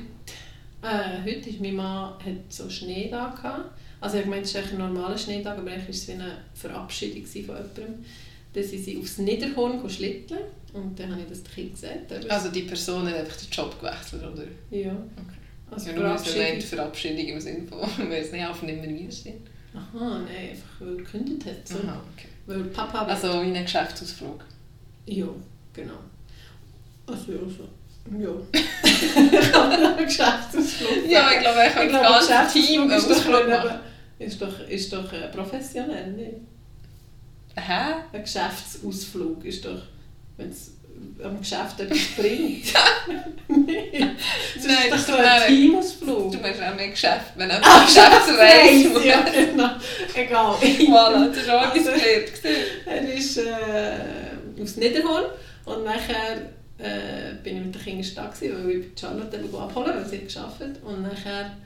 Speaker 1: äh, heute ist mein Mann hat so Schnee da gehabt. Also ich meine, es ist ein normaler Schneetag, aber eigentlich war es wie eine Verabschiedung von jemandem. Dann sind sie aufs Niederhorn schlitteln und dann habe ich das gesagt. eben.
Speaker 2: Also die Person hat einfach den Job gewechselt, oder?
Speaker 1: ja.
Speaker 2: Okay.
Speaker 1: Also
Speaker 2: ja, nur so
Speaker 1: Verabschiedung.
Speaker 2: Verabschiedung im Sinne von, wir es nicht auf nicht mehr wiedersehen.
Speaker 1: Aha, nein, einfach weil er gekündigt hat. So.
Speaker 2: Aha, okay.
Speaker 1: Weil Papa...
Speaker 2: Also wie ein Geschäftsausflug.
Speaker 1: Ja, genau. Also, also ja. Ich habe einen Geschäftsausflug.
Speaker 2: Ja, ich glaube, ich
Speaker 1: Ich
Speaker 2: das
Speaker 1: glaube,
Speaker 2: ganze Team
Speaker 1: ist doch, ist doch, ist doch äh, professionell, nicht?
Speaker 2: Hä?
Speaker 1: Ein Geschäftsausflug ist doch, wenn es am Geschäft etwas bringt. Nein, das
Speaker 2: Nein,
Speaker 1: ist doch so ein Teamausflug.
Speaker 2: Du meinst auch mehr Geschäft, wenn du
Speaker 1: Ah,
Speaker 2: Geschäftsreise
Speaker 1: ja, genau. Egal.
Speaker 2: Voilà, das ist auch etwas
Speaker 1: Also-. Er ist äh, aufs Niederhorn und nachher äh, bin ich mit den Kindern stark gewesen, weil ich bei Charlotte eben abholen weil sie gearbeitet und nachher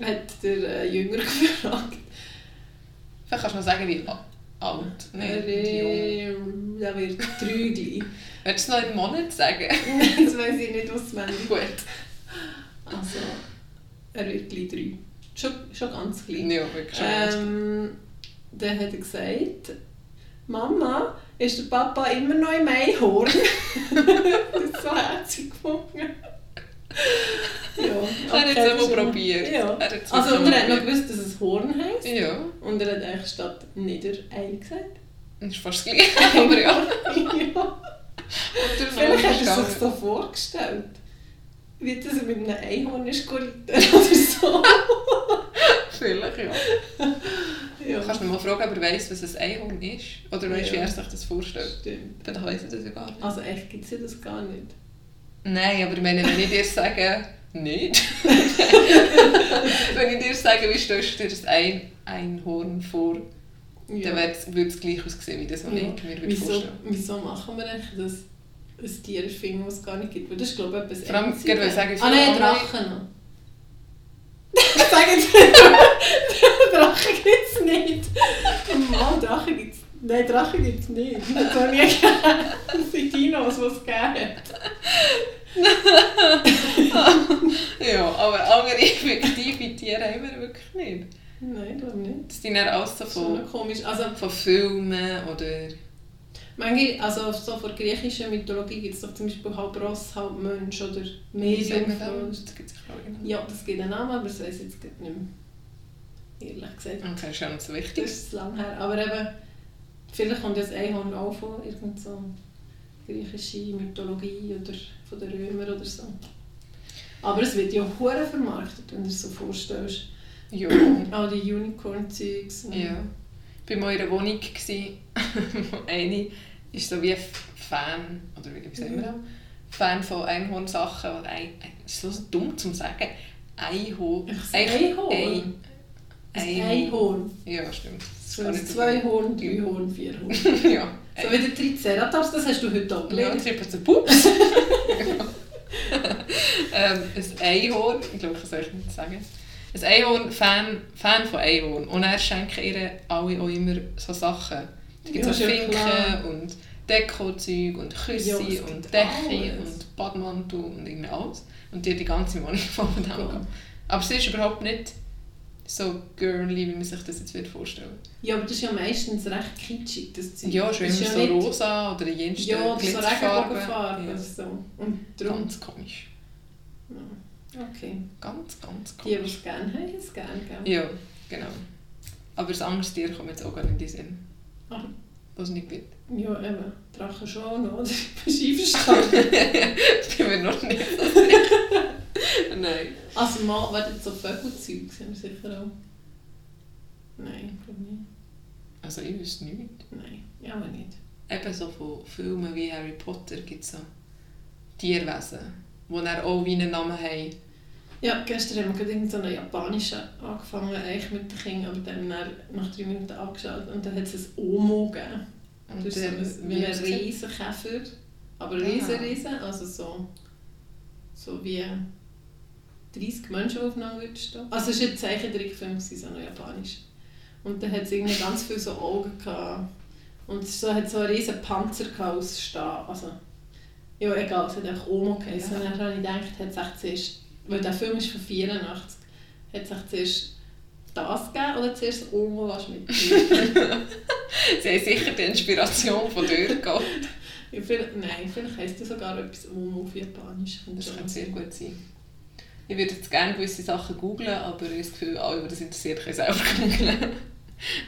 Speaker 1: hat der äh, Jünger gefragt,
Speaker 2: Vielleicht kannst du noch sagen, wie alt.
Speaker 1: er,
Speaker 2: Nein, wie jung.
Speaker 1: er wird drei gleich.
Speaker 2: Willst du es noch in Monat sagen?
Speaker 1: das weiß ich nicht auswendig.
Speaker 2: Gut.
Speaker 1: Also, er wird gleich drei. Schon, schon ganz gleich.
Speaker 2: Ja, wirklich schon. Ähm,
Speaker 1: dann hat er gesagt, Mama, ist der Papa immer noch im Einhorn? das ist so herzig gefunden. ja,
Speaker 2: er hat es
Speaker 1: okay,
Speaker 2: einmal probiert.
Speaker 1: Ja.
Speaker 2: Er
Speaker 1: Also, und er hat noch gewusst, dass es Horn heisst.
Speaker 2: Ja,
Speaker 1: Und er hat eigentlich statt Niederei gesagt.
Speaker 2: das ist fast das Gleiche. Aber ja.
Speaker 1: ja. Vielleicht hat er sich so vorgestellt. Wie das mit einem Einhorn ist geritten oder so.
Speaker 2: Vielleicht, ja.
Speaker 1: Ja.
Speaker 2: Kannst du mal fragen, ob er weiss, was ein Einhorn ist? Oder weißt du, wie
Speaker 1: Ja.
Speaker 2: er sich das vorstellt?
Speaker 1: Stimmt.
Speaker 2: Vielleicht weiss er das ja gar nicht.
Speaker 1: Also echt gibt es ja das gar nicht.
Speaker 2: Nein, aber ich meine, wenn ich dir sage, nicht. wenn ich dir sage, wie stellst du dir das ein Einhorn vor,
Speaker 1: Ja.
Speaker 2: dann wird's- würde es gleich aussehen, wie das, was
Speaker 1: Ja.
Speaker 2: ich mir würde
Speaker 1: Wieso,
Speaker 2: vorstellen
Speaker 1: wieso machen wir eigentlich das ein Tier erfinden, das es gar nicht gibt? Weil das ist glaube ich etwas
Speaker 2: Vor allem, gerade weil ich sage,
Speaker 1: Ah nein, Drachen noch. Sagen Sie, Drachen gibt es nicht. Mann, Drachen gibt es Nein, Drachen gibt es nicht. Das noch nie. Das sind Dinos, die es gegeben.
Speaker 2: Ja, aber andere fiktive Tiere haben wir wirklich nicht.
Speaker 1: Nein, glaube nicht.
Speaker 2: Das sind dann alles so
Speaker 1: Das ist schon
Speaker 2: von,
Speaker 1: noch komisch. Also,
Speaker 2: von Filmen oder...
Speaker 1: manchmal, also so von der griechischen Mythologie gibt es doch zum Beispiel halb Ross, halb Mensch oder Medium.
Speaker 2: das? Gibt es auch.
Speaker 1: Ja, das gibt einen Namen, aber das weiß ich jetzt nicht mehr. Ehrlich gesagt.
Speaker 2: Okay, ist ja nicht so
Speaker 1: Das
Speaker 2: wichtig.
Speaker 1: ist zu lange her. Aber eben, vielleicht kommt das Einhorn auch von irgend so griechische Mythologie oder von den Römern oder so. Aber es wird ja hure vermarktet, wenn du dir so vorstellst.
Speaker 2: Ja.
Speaker 1: All die Unicorn-Zeugs.
Speaker 2: ja. Ich war mal in einer Wohnung, wo eine ist so wie ein Fan, oder wie sagen wir
Speaker 1: Ja.
Speaker 2: das? Fan von Einhornsachen. Ein, ein, ist so dumm zu sagen. Einhorn.
Speaker 1: Einhorn.
Speaker 2: Ein,
Speaker 1: Ein Einhorn.
Speaker 2: Ja, stimmt. Das
Speaker 1: So zwei. Horn, drei Horn, vier Horn.
Speaker 2: ja.
Speaker 1: So wie der Triceratops, das hast du heute auch
Speaker 2: Ja,
Speaker 1: gelernt.
Speaker 2: das eben so Pups. ähm, ein Einhorn, ich glaube, ich kann es euch nicht sagen. Ein Einhorn, Fan, Fan von Einhorn. Und er schenken ihr alle auch immer so Sachen. Da gibt
Speaker 1: Ja,
Speaker 2: es auch
Speaker 1: ja
Speaker 2: Finken
Speaker 1: klar.
Speaker 2: und Dekozeug und Küsse
Speaker 1: Ja,
Speaker 2: und Decke und Badmantel und irgendwie alles. Und die hat die ganze Wohnung voll mit dem
Speaker 1: Ja.
Speaker 2: Aber sie ist überhaupt nicht so girly, wie man sich das jetzt vorstellen
Speaker 1: Ja, aber das ist ja meistens recht kitschig, das Zeug.
Speaker 2: Ja, schon
Speaker 1: Das
Speaker 2: immer
Speaker 1: ist
Speaker 2: so
Speaker 1: nicht-
Speaker 2: rosa oder jenste
Speaker 1: Ja, so. Regenbogenfarbe
Speaker 2: Ja.
Speaker 1: so. Und darum...
Speaker 2: Ganz komisch.
Speaker 1: Ja. Okay.
Speaker 2: Ganz, ganz
Speaker 1: Die, die
Speaker 2: komisch.
Speaker 1: es gerne haben, haben es gerne, gell?
Speaker 2: Ja, genau. Aber ein anderes Tier kommt jetzt auch gar nicht in den Sinn.
Speaker 1: Ah.
Speaker 2: Was nicht gibt.
Speaker 1: Ja, eben. Drachen schon, oder? Bist du einverstanden?
Speaker 2: Ich bin mir noch nicht. Nein.
Speaker 1: also mal, werden so Vögelzeug sind wir sicher auch. Nein, ich glaube nicht.
Speaker 2: Also ich wüsste nicht.
Speaker 1: Nein, ja, aber nicht.
Speaker 2: Eben so von Filmen wie Harry Potter gibt es so Tierwesen, die dann auch wie einen Namen haben.
Speaker 1: Ja, gestern haben wir gerade so einen japanischen angefangen, eigentlich mit den Kindern, aber dann nach drei Minuten angeschaut und dann hat es ein Omo gegeben.
Speaker 2: Und
Speaker 1: Das ist so
Speaker 2: wie
Speaker 1: ein
Speaker 2: hat's gesehen?
Speaker 1: Riesenkäfer, aber riesen, riesen, also so, so wie 30 Menschen, die aufeinander stehen. Also es war ein Zeichentrickfilm, so ein japanisch. Und dann hat es irgendwie ganz viele so Augen gehabt. Und es so, hat so einen riesen Panzer aus Stahl. Also, ja, egal, es hat einfach Omo geheißen.
Speaker 2: Ja.
Speaker 1: Und dann habe ich gedacht, hat es zuerst, weil der Film ist von 84, hat es zuerst das gegeben oder zuerst Omo, was mit
Speaker 2: Sie haben sicher die Inspiration von dort gehabt.
Speaker 1: Nein, vielleicht heisst das sogar etwas Omo auf Japanisch.
Speaker 2: Das kann sehr gut sein. Ich würde jetzt gerne gewisse Sachen googlen, aber ich habe das Gefühl, alle, die das interessiert, können selber googeln.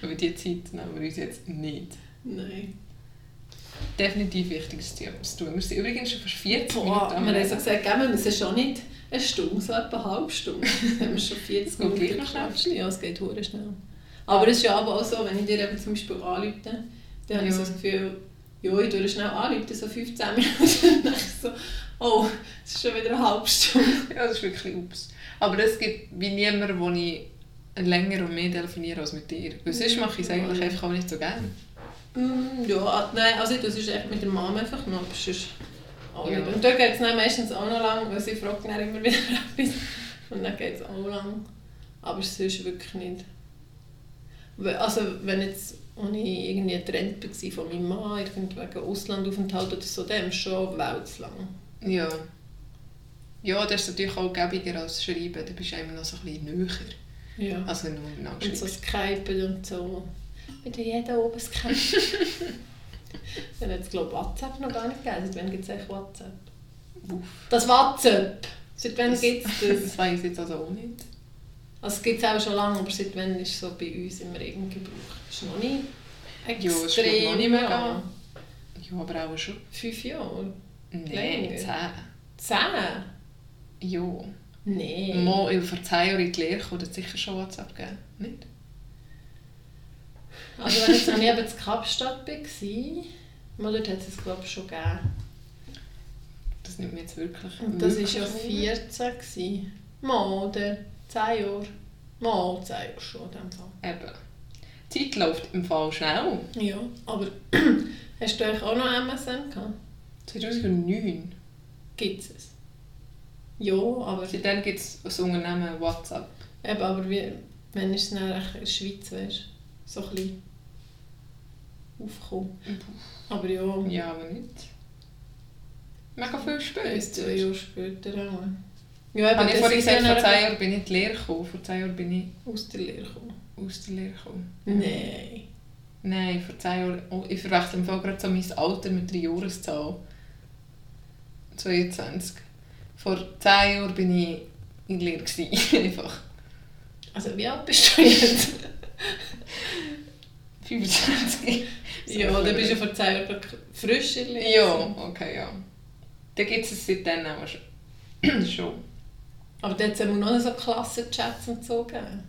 Speaker 2: Aber die Zeit nehmen wir uns jetzt nicht.
Speaker 1: Nein.
Speaker 2: definitiv Wichtiges zu tun. Wir sind übrigens schon fast 40
Speaker 1: Boah,
Speaker 2: Minuten
Speaker 1: wir haben so gesagt, geben wir müssen schon nicht eine Stunde, so etwa eine halbe Stunde. Haben wir schon 40
Speaker 2: Geht
Speaker 1: Minuten gequatscht. Ja, es geht hure schnell. Aber es ist ja aber auch so, wenn ich dir eben zum Beispiel anrufe, dann habe ich so das Gefühl, ja, ich tue schnell anrufen, so 15 Minuten. Und dann so, oh, es ist schon wieder eine halbe Stunde.
Speaker 2: Ja, das ist wirklich ups. Aber es gibt wie niemand, wo ich länger und mehr telefoniere als mit dir. Weil sonst mache ich es eigentlich einfach auch nicht so gerne.
Speaker 1: Mm, ja, nein, also tue es echt mit der Mama einfach noch, aber sonst auch
Speaker 2: Ja.
Speaker 1: Und da geht es meistens auch noch lang, weil sie fragt dann immer wieder etwas. Und dann geht es auch lang. Aber sonst wirklich nicht. Also wenn jetzt, als ich irgendwie getrennt war von meinem Mann, irgendwie wegen Auslandaufenthalt oder so, dann schon weltslang.
Speaker 2: Ja. Ja, das ist natürlich auch gäbiger als Schreiben. Da bist du immer noch so ein bisschen näher.
Speaker 1: Ja.
Speaker 2: Also wenn du
Speaker 1: Und so. Skypen und so. Mit jedem oben Skype. Dann hat es glaube ich WhatsApp noch gar nicht gegeben. Seit wann gibt es eigentlich WhatsApp?
Speaker 2: Uff.
Speaker 1: Das WhatsApp! Seit wann
Speaker 2: Das-
Speaker 1: gibt es das?
Speaker 2: Das weiß ich jetzt also auch nicht.
Speaker 1: Also es gibt es auch schon lange, aber seit wann ist es so bei uns im Regen Gebrauch? Ist noch nicht
Speaker 2: Ja, es ist,
Speaker 1: extrem
Speaker 2: noch nicht mega.
Speaker 1: lang.
Speaker 2: Ja, aber auch schon.
Speaker 1: Fünf Jahre?
Speaker 2: Nein, zehn.
Speaker 1: Zehn?
Speaker 2: Ja.
Speaker 1: Nein.
Speaker 2: Mal vor zehn Jahren in die Lehre gekommen, hat sicher schon WhatsApp gegeben. Nicht?
Speaker 1: Also wenn ich jetzt eben in Kapstadt war, mal dort hat es es glaube ich schon gegeben.
Speaker 2: Das nimmt mir jetzt wirklich.
Speaker 1: Und das war ja
Speaker 2: Wunder.
Speaker 1: 14. gewesen. Mal, oder 10 Jahre. Mal, 10 Jahre schon in dem Fall.
Speaker 2: Eben. Die Zeit läuft im Fall schnell.
Speaker 1: Ja, aber hast du eigentlich auch noch MSN gehabt?
Speaker 2: 2009.
Speaker 1: Gibt es? Ja, aber,
Speaker 2: Seitdem gibt es das Unternehmen WhatsApp.
Speaker 1: eben, aber wie, wenn ist es dann in der Schweiz, weißt so ein bisschen aufgekommen. Aber ja,
Speaker 2: Ja, aber nicht. Mega viel später.
Speaker 1: bis zwei Jahre später auch. Ja, eben,
Speaker 2: Habe ich vorhin
Speaker 1: ist
Speaker 2: gesagt, vor zehn Jahren bin ich in die Lehre gekommen. Vor zehn Jahren bin ich
Speaker 1: aus der Lehre gekommen.
Speaker 2: aus der Lehre gekommen.
Speaker 1: Nein.
Speaker 2: Nein, vor zehn Jahren... Oh, ich verwechsel im Fall gerade so mein Alter mit der Jahreszahl. 22. Vor zehn Jahren bin ich in der Lehre. Einfach.
Speaker 1: Also wie alt bist du jetzt?
Speaker 2: 25.
Speaker 1: ja, dann bist du vor 10 Jahren frisch in der Lehre.
Speaker 2: Ja, okay, ja. Dann gibt es es seitdem auch schon. schon.
Speaker 1: Aber dort hat es noch so Klassenchats und so gegeben.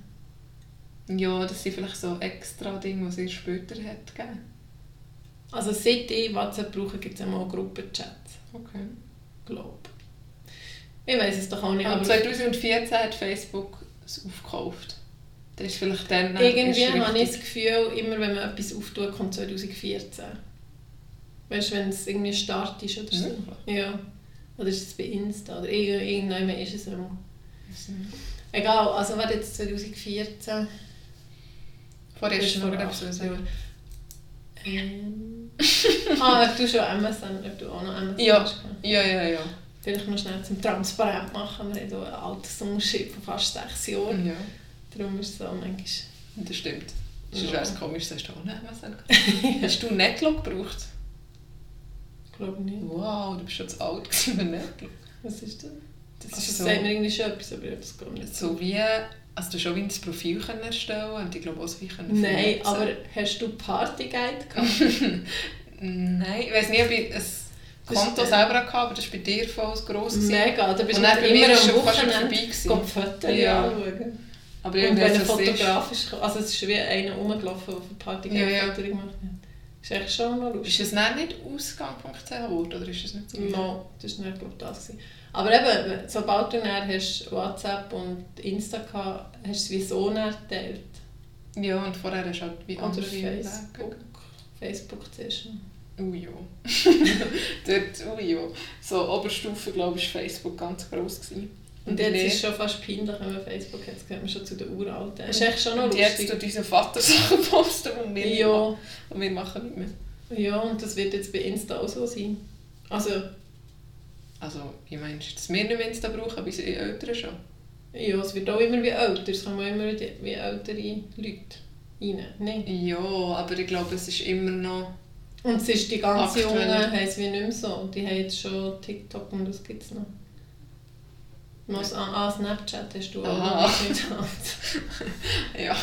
Speaker 2: Ja, das sind vielleicht so extra Dinge, die es erst später hat gegeben.
Speaker 1: Also seit ich WhatsApp brauche, gibt es auch Gruppenchats.
Speaker 2: Okay.
Speaker 1: Glaube ich. weiß es doch auch nicht.
Speaker 2: Aber
Speaker 1: Aber
Speaker 2: 2014 hat Facebook es aufgekauft. Das ist vielleicht dann
Speaker 1: irgendwie habe ich das. Gefühl, immer wenn man etwas auftut, kommt 2014. Weißt du, wenn es irgendwie Start ist oder so.
Speaker 2: Wirklich?
Speaker 1: Ja. Oder ist es bei Insta? Oder irgend- irgendwann ist es immer.
Speaker 2: Nicht.
Speaker 1: Egal, also war jetzt 2014.
Speaker 2: Vorher
Speaker 1: Das
Speaker 2: ist
Speaker 1: ist
Speaker 2: noch
Speaker 1: vor
Speaker 2: etwas
Speaker 1: acht
Speaker 2: sagen.
Speaker 1: Ähm. ah, ob du schon MSN, ob du auch noch MSN
Speaker 2: Ja.
Speaker 1: hast.
Speaker 2: Ja, ja, ja.
Speaker 1: Vielleicht noch schnell zum Transparent machen. Wir haben hier einen Altersunterschied von fast sechs Jahren.
Speaker 2: ja.
Speaker 1: Darum ist es so manchmal...
Speaker 2: Das stimmt. Sonst
Speaker 1: Ja.
Speaker 2: wäre es komisch, sagst du auch nicht sagen. Hast du Netlog gebraucht?
Speaker 1: Ich glaube nicht.
Speaker 2: Wow, du bist schon zu alt gewesen für Netlog.
Speaker 1: Was ist das?
Speaker 2: Das
Speaker 1: Also,
Speaker 2: ist
Speaker 1: das
Speaker 2: so,
Speaker 1: sagt mir irgendwie schon etwas, aber ich habe es gar nicht.
Speaker 2: so wie... Also du hast schon wie ein Profil können erstellen und ich glaube auch so können
Speaker 1: Nein,
Speaker 2: vernetzen.
Speaker 1: aber hast du Partyguide gehabt?
Speaker 2: Nein, ich weiß nicht, ob ich ein Konto
Speaker 1: Das ist,
Speaker 2: selber hatte, aber das war bei dir voll gross.
Speaker 1: Mega, da bist
Speaker 2: Und
Speaker 1: du
Speaker 2: bei mir
Speaker 1: am Wochenende
Speaker 2: vorbei
Speaker 1: Fotos
Speaker 2: Ja.
Speaker 1: anschauen.
Speaker 2: Aber
Speaker 1: Und wenn ein
Speaker 2: so siehst-
Speaker 1: Fotograf ist, also es ist wie einer rumgelaufen, der für Partyguide
Speaker 2: Ja, ja.
Speaker 1: Fotos gemacht hat. Ist echt schon noch lustig.
Speaker 2: Ist es dann nicht ausgang.ch geworden, oder ist es nicht so?
Speaker 1: No, das war nicht glaub, das. Gewesen. Aber eben, sobald du dann hast WhatsApp und Insta gehabt, hast du es sowieso dann geteilt.
Speaker 2: Ja, und vorher hast du halt wie andere
Speaker 1: Facebook. Facebook zuerst. noch.
Speaker 2: Ui ja. Dort, ui ja. So, Oberstufe, glaube ich, war Facebook ganz gross. Gewesen.
Speaker 1: Und jetzt ist es schon fast peinlich, wenn man Facebook hat, jetzt gehört man schon zu den Uralten. Das ist echt schon noch
Speaker 2: Und jetzt
Speaker 1: lustig.
Speaker 2: tut unser Vater Sachen posten und wir,
Speaker 1: Ja,
Speaker 2: und wir machen nicht mehr.
Speaker 1: ja, und das wird jetzt bei Insta auch so sein. Also,
Speaker 2: Also, meinst du, dass wir nicht mehr Insta brauchen, aber unsere Eltern schon?
Speaker 1: ja, es wird auch immer wie älter, es kommen immer wie ältere Leute rein. Nein.
Speaker 2: Ja, aber ich glaube, es ist immer noch...
Speaker 1: Und es ist die ganze. Jungen haben es wie nicht mehr so. Die haben jetzt schon TikTok und was gibt es noch? Was, ah, ah, Snapchat hast du auch
Speaker 2: Aha.
Speaker 1: noch nicht
Speaker 2: Ja,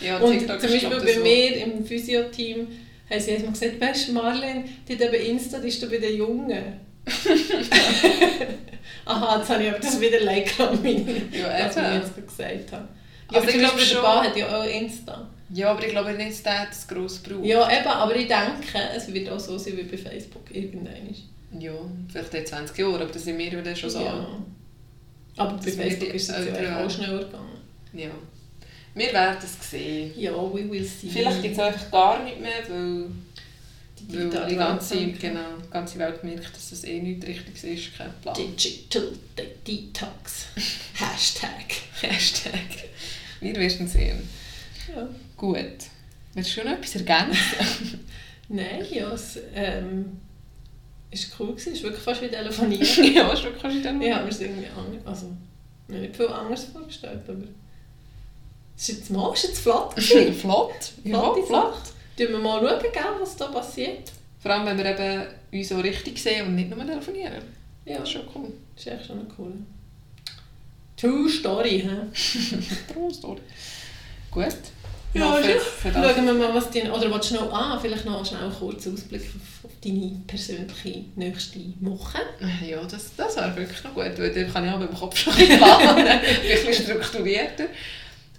Speaker 2: ja
Speaker 1: Und
Speaker 2: TikTok
Speaker 1: zum Beispiel bei mir im Physio-Team haben sie einmal gesagt, weißt du, Marlene, die da bei Insta, die ist da bei den Jungen. Aha, jetzt habe ich aber das wieder like an meine,
Speaker 2: Ja,
Speaker 1: was ich jetzt gesagt habe. Ja,
Speaker 2: Also
Speaker 1: aber
Speaker 2: ich glaube schon-
Speaker 1: der Bar hat ja auch Insta.
Speaker 2: Ja, aber ich glaube nicht, dass der das gross braucht.
Speaker 1: Ja, eben, aber ich denke, es wird auch so sein wie bei Facebook irgendwann.
Speaker 2: Ja, vielleicht in 20 Jahren, aber das sind wir dann schon so.
Speaker 1: Ja. Aber bei
Speaker 2: Das
Speaker 1: Facebook ist es ja auch schneller gegangen.
Speaker 2: Ja. Wir werden es sehen.
Speaker 1: Ja, we will see.
Speaker 2: Vielleicht gibt es einfach gar nicht mehr, weil,
Speaker 1: digitale
Speaker 2: die ganze,
Speaker 1: Welt.
Speaker 2: genau, die ganze Welt merkt, dass das eh nicht richtig ist. Kein Plan.
Speaker 1: Digital De- Detox. Hashtag.
Speaker 2: Hashtag. Wir werden sehen.
Speaker 1: Ja.
Speaker 2: Gut. Willst du noch etwas ergänzen?
Speaker 1: Nein, ja, es ähm, ist cool gewesen. Es ist wirklich fast wie telefonieren.
Speaker 2: ja, ist wirklich schon dann
Speaker 1: ich habe mir es irgendwie anders, also nicht viel anders vorgestellt, aber es ist jetzt mal, es ist jetzt flott gewesen.
Speaker 2: flott. Ja, flott.
Speaker 1: Sache. Tun wir mal schauen, gell, was da passiert.
Speaker 2: Vor allem, wenn wir eben uns so richtig sehen und nicht nur telefonieren.
Speaker 1: Ja,
Speaker 2: Das ist schon cool.
Speaker 1: das ist echt schon cool. True Story, hä?
Speaker 2: True Story. Gut.
Speaker 1: Ja,
Speaker 2: für,
Speaker 1: ist
Speaker 2: für das.
Speaker 1: Schauen wir mal, was die... Oder willst du noch... Ah, vielleicht noch schnell einen kurzen Ausblick auf, auf deine persönliche nächste Woche.
Speaker 2: Ja, das, das wäre wirklich noch gut, weil dann kann ich auch mit dem Kopf schon ein bisschen planen, ein bisschen strukturierter.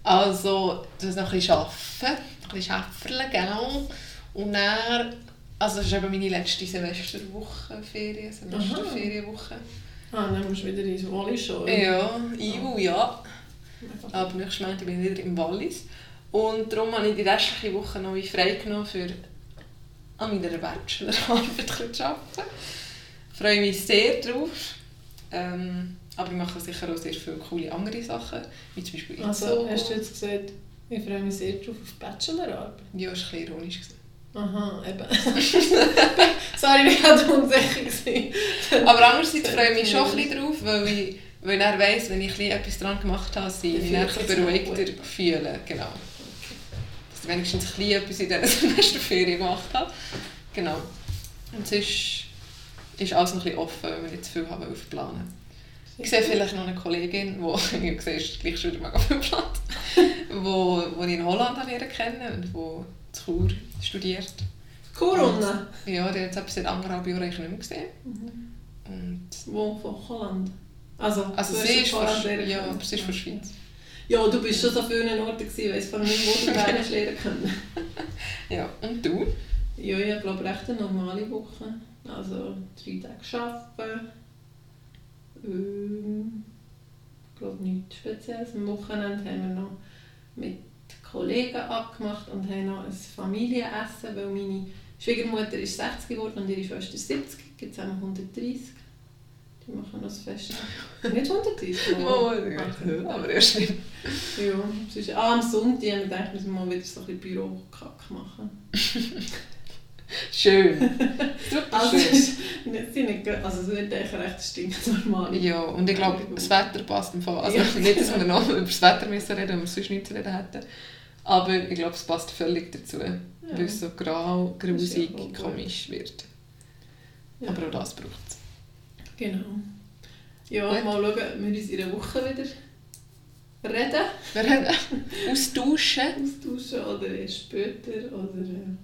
Speaker 2: Also, das noch ein bisschen arbeiten, bisschen arbeiten, genau. Und dann, also das ist eben meine letzte Semesterwoche, Ferien, Semesterferienwoche.
Speaker 1: Ah, dann musst du wieder ins Wallis schon.
Speaker 2: Ja, Ivo, ja. Aber nächstes Montag bin ich wieder im Wallis. Und darum habe ich die restliche Woche noch frei genommen, für an meiner Bachelorarbeit zu arbeiten. Ich freue mich sehr drauf. Ähm, aber ich mache sicher auch sehr viele coole andere Sachen, wie zum Beispiel
Speaker 1: Also, hast du jetzt gesagt, ich freue mich sehr drauf auf die Bachelorarbeit?
Speaker 2: Ja, das war ein bisschen ironisch.
Speaker 1: Aha, eben. Sorry, ich war unsicher.
Speaker 2: Aber andererseits freue ich mich schon ein bisschen drauf, weil ich, weil dann weiss, wenn ich etwas daran gemacht habe, ich mich ein bisschen beruhigter
Speaker 1: gut.
Speaker 2: fühle. Genau. Dass ich wenigstens ein bisschen etwas in dieser Semesterferien gemacht habe. Genau. Und sonst ist alles noch ein bisschen offen, weil wir nicht zu viel haben planen. Ich sehe vielleicht noch eine Kollegin, die, ich sehe, ist gleich schon wieder mega viel Platz, wo, wo ich in Holland habe kennen und die zu Chur studiert.
Speaker 1: Corona.
Speaker 2: Ja, die hat jetzt seit anderthalb Jahren nicht mehr gesehen.
Speaker 1: Mhm.
Speaker 2: Und
Speaker 1: Wo? Von Holland? Also,
Speaker 2: Also sie ist von, ja, aber sie ist von Schweiz.
Speaker 1: Ja, du bist schon so vielen Orten gewesen, weiss vor allem nicht, wo du hast lernen können.
Speaker 2: Ja, und du?
Speaker 1: Ja, ich glaube recht eine normale Woche. Also drei Tage arbeiten. Ähm, ich glaube nichts Spezielles. Am Wochenende haben wir noch mit Kollegen abgemacht und haben noch ein Familienessen, weil meine Schwiegermutter ist 60 geworden und ihre Schwester ist 70. Gibt es auch noch 130. Die machen noch das Fest. Nicht 130?
Speaker 2: Oh,
Speaker 1: Ach,
Speaker 2: aber erst nicht.
Speaker 1: Ja, es ist, ah, am Sonntag haben wir gedacht, müssen wir mal wieder so ein bisschen Bürokack machen.
Speaker 2: Schön. Super
Speaker 1: Also,
Speaker 2: schön.
Speaker 1: ist nicht, nicht, also es wird eigentlich recht stinknormal.
Speaker 2: Ja, und ich glaube, das Wetter passt im Fall. Also
Speaker 1: Ja.
Speaker 2: nicht, dass wir noch über das Wetter müssen reden, wenn wir sonst nichts zu reden hätten. Aber ich glaube, es passt völlig dazu. Weil es so grau, grusig,
Speaker 1: gut.
Speaker 2: komisch wird.
Speaker 1: Ja.
Speaker 2: Aber auch das braucht es.
Speaker 1: Genau. Ja,
Speaker 2: Gut.
Speaker 1: mal schauen, ob wir uns in einer Woche wieder reden,
Speaker 2: Wir haben austauschen.
Speaker 1: austauschen oder erst später. Oder äh,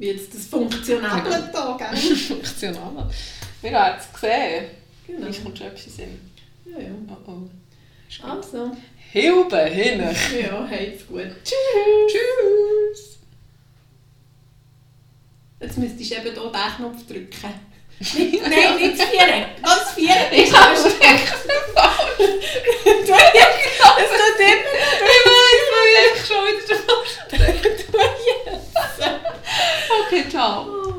Speaker 1: wie jetzt das Funktionable da, gell?
Speaker 2: Funktional. Wir haben es gesehen.
Speaker 1: Genau.
Speaker 2: Vielleicht kommt schon etwas in den.
Speaker 1: Ja, ja.
Speaker 2: Oh oh.
Speaker 1: Also,
Speaker 2: Hilfe hin!
Speaker 1: ja, habt's gut.
Speaker 2: Tschüss!
Speaker 1: Jetzt müsstest du eben hier diesen Knopf drücken. Nicht, nein, nicht das Vieren. Was Vieren?
Speaker 2: Ich habe es echt
Speaker 1: Du Es tut immer.
Speaker 2: Ich weiß, ich schon wieder 拍照。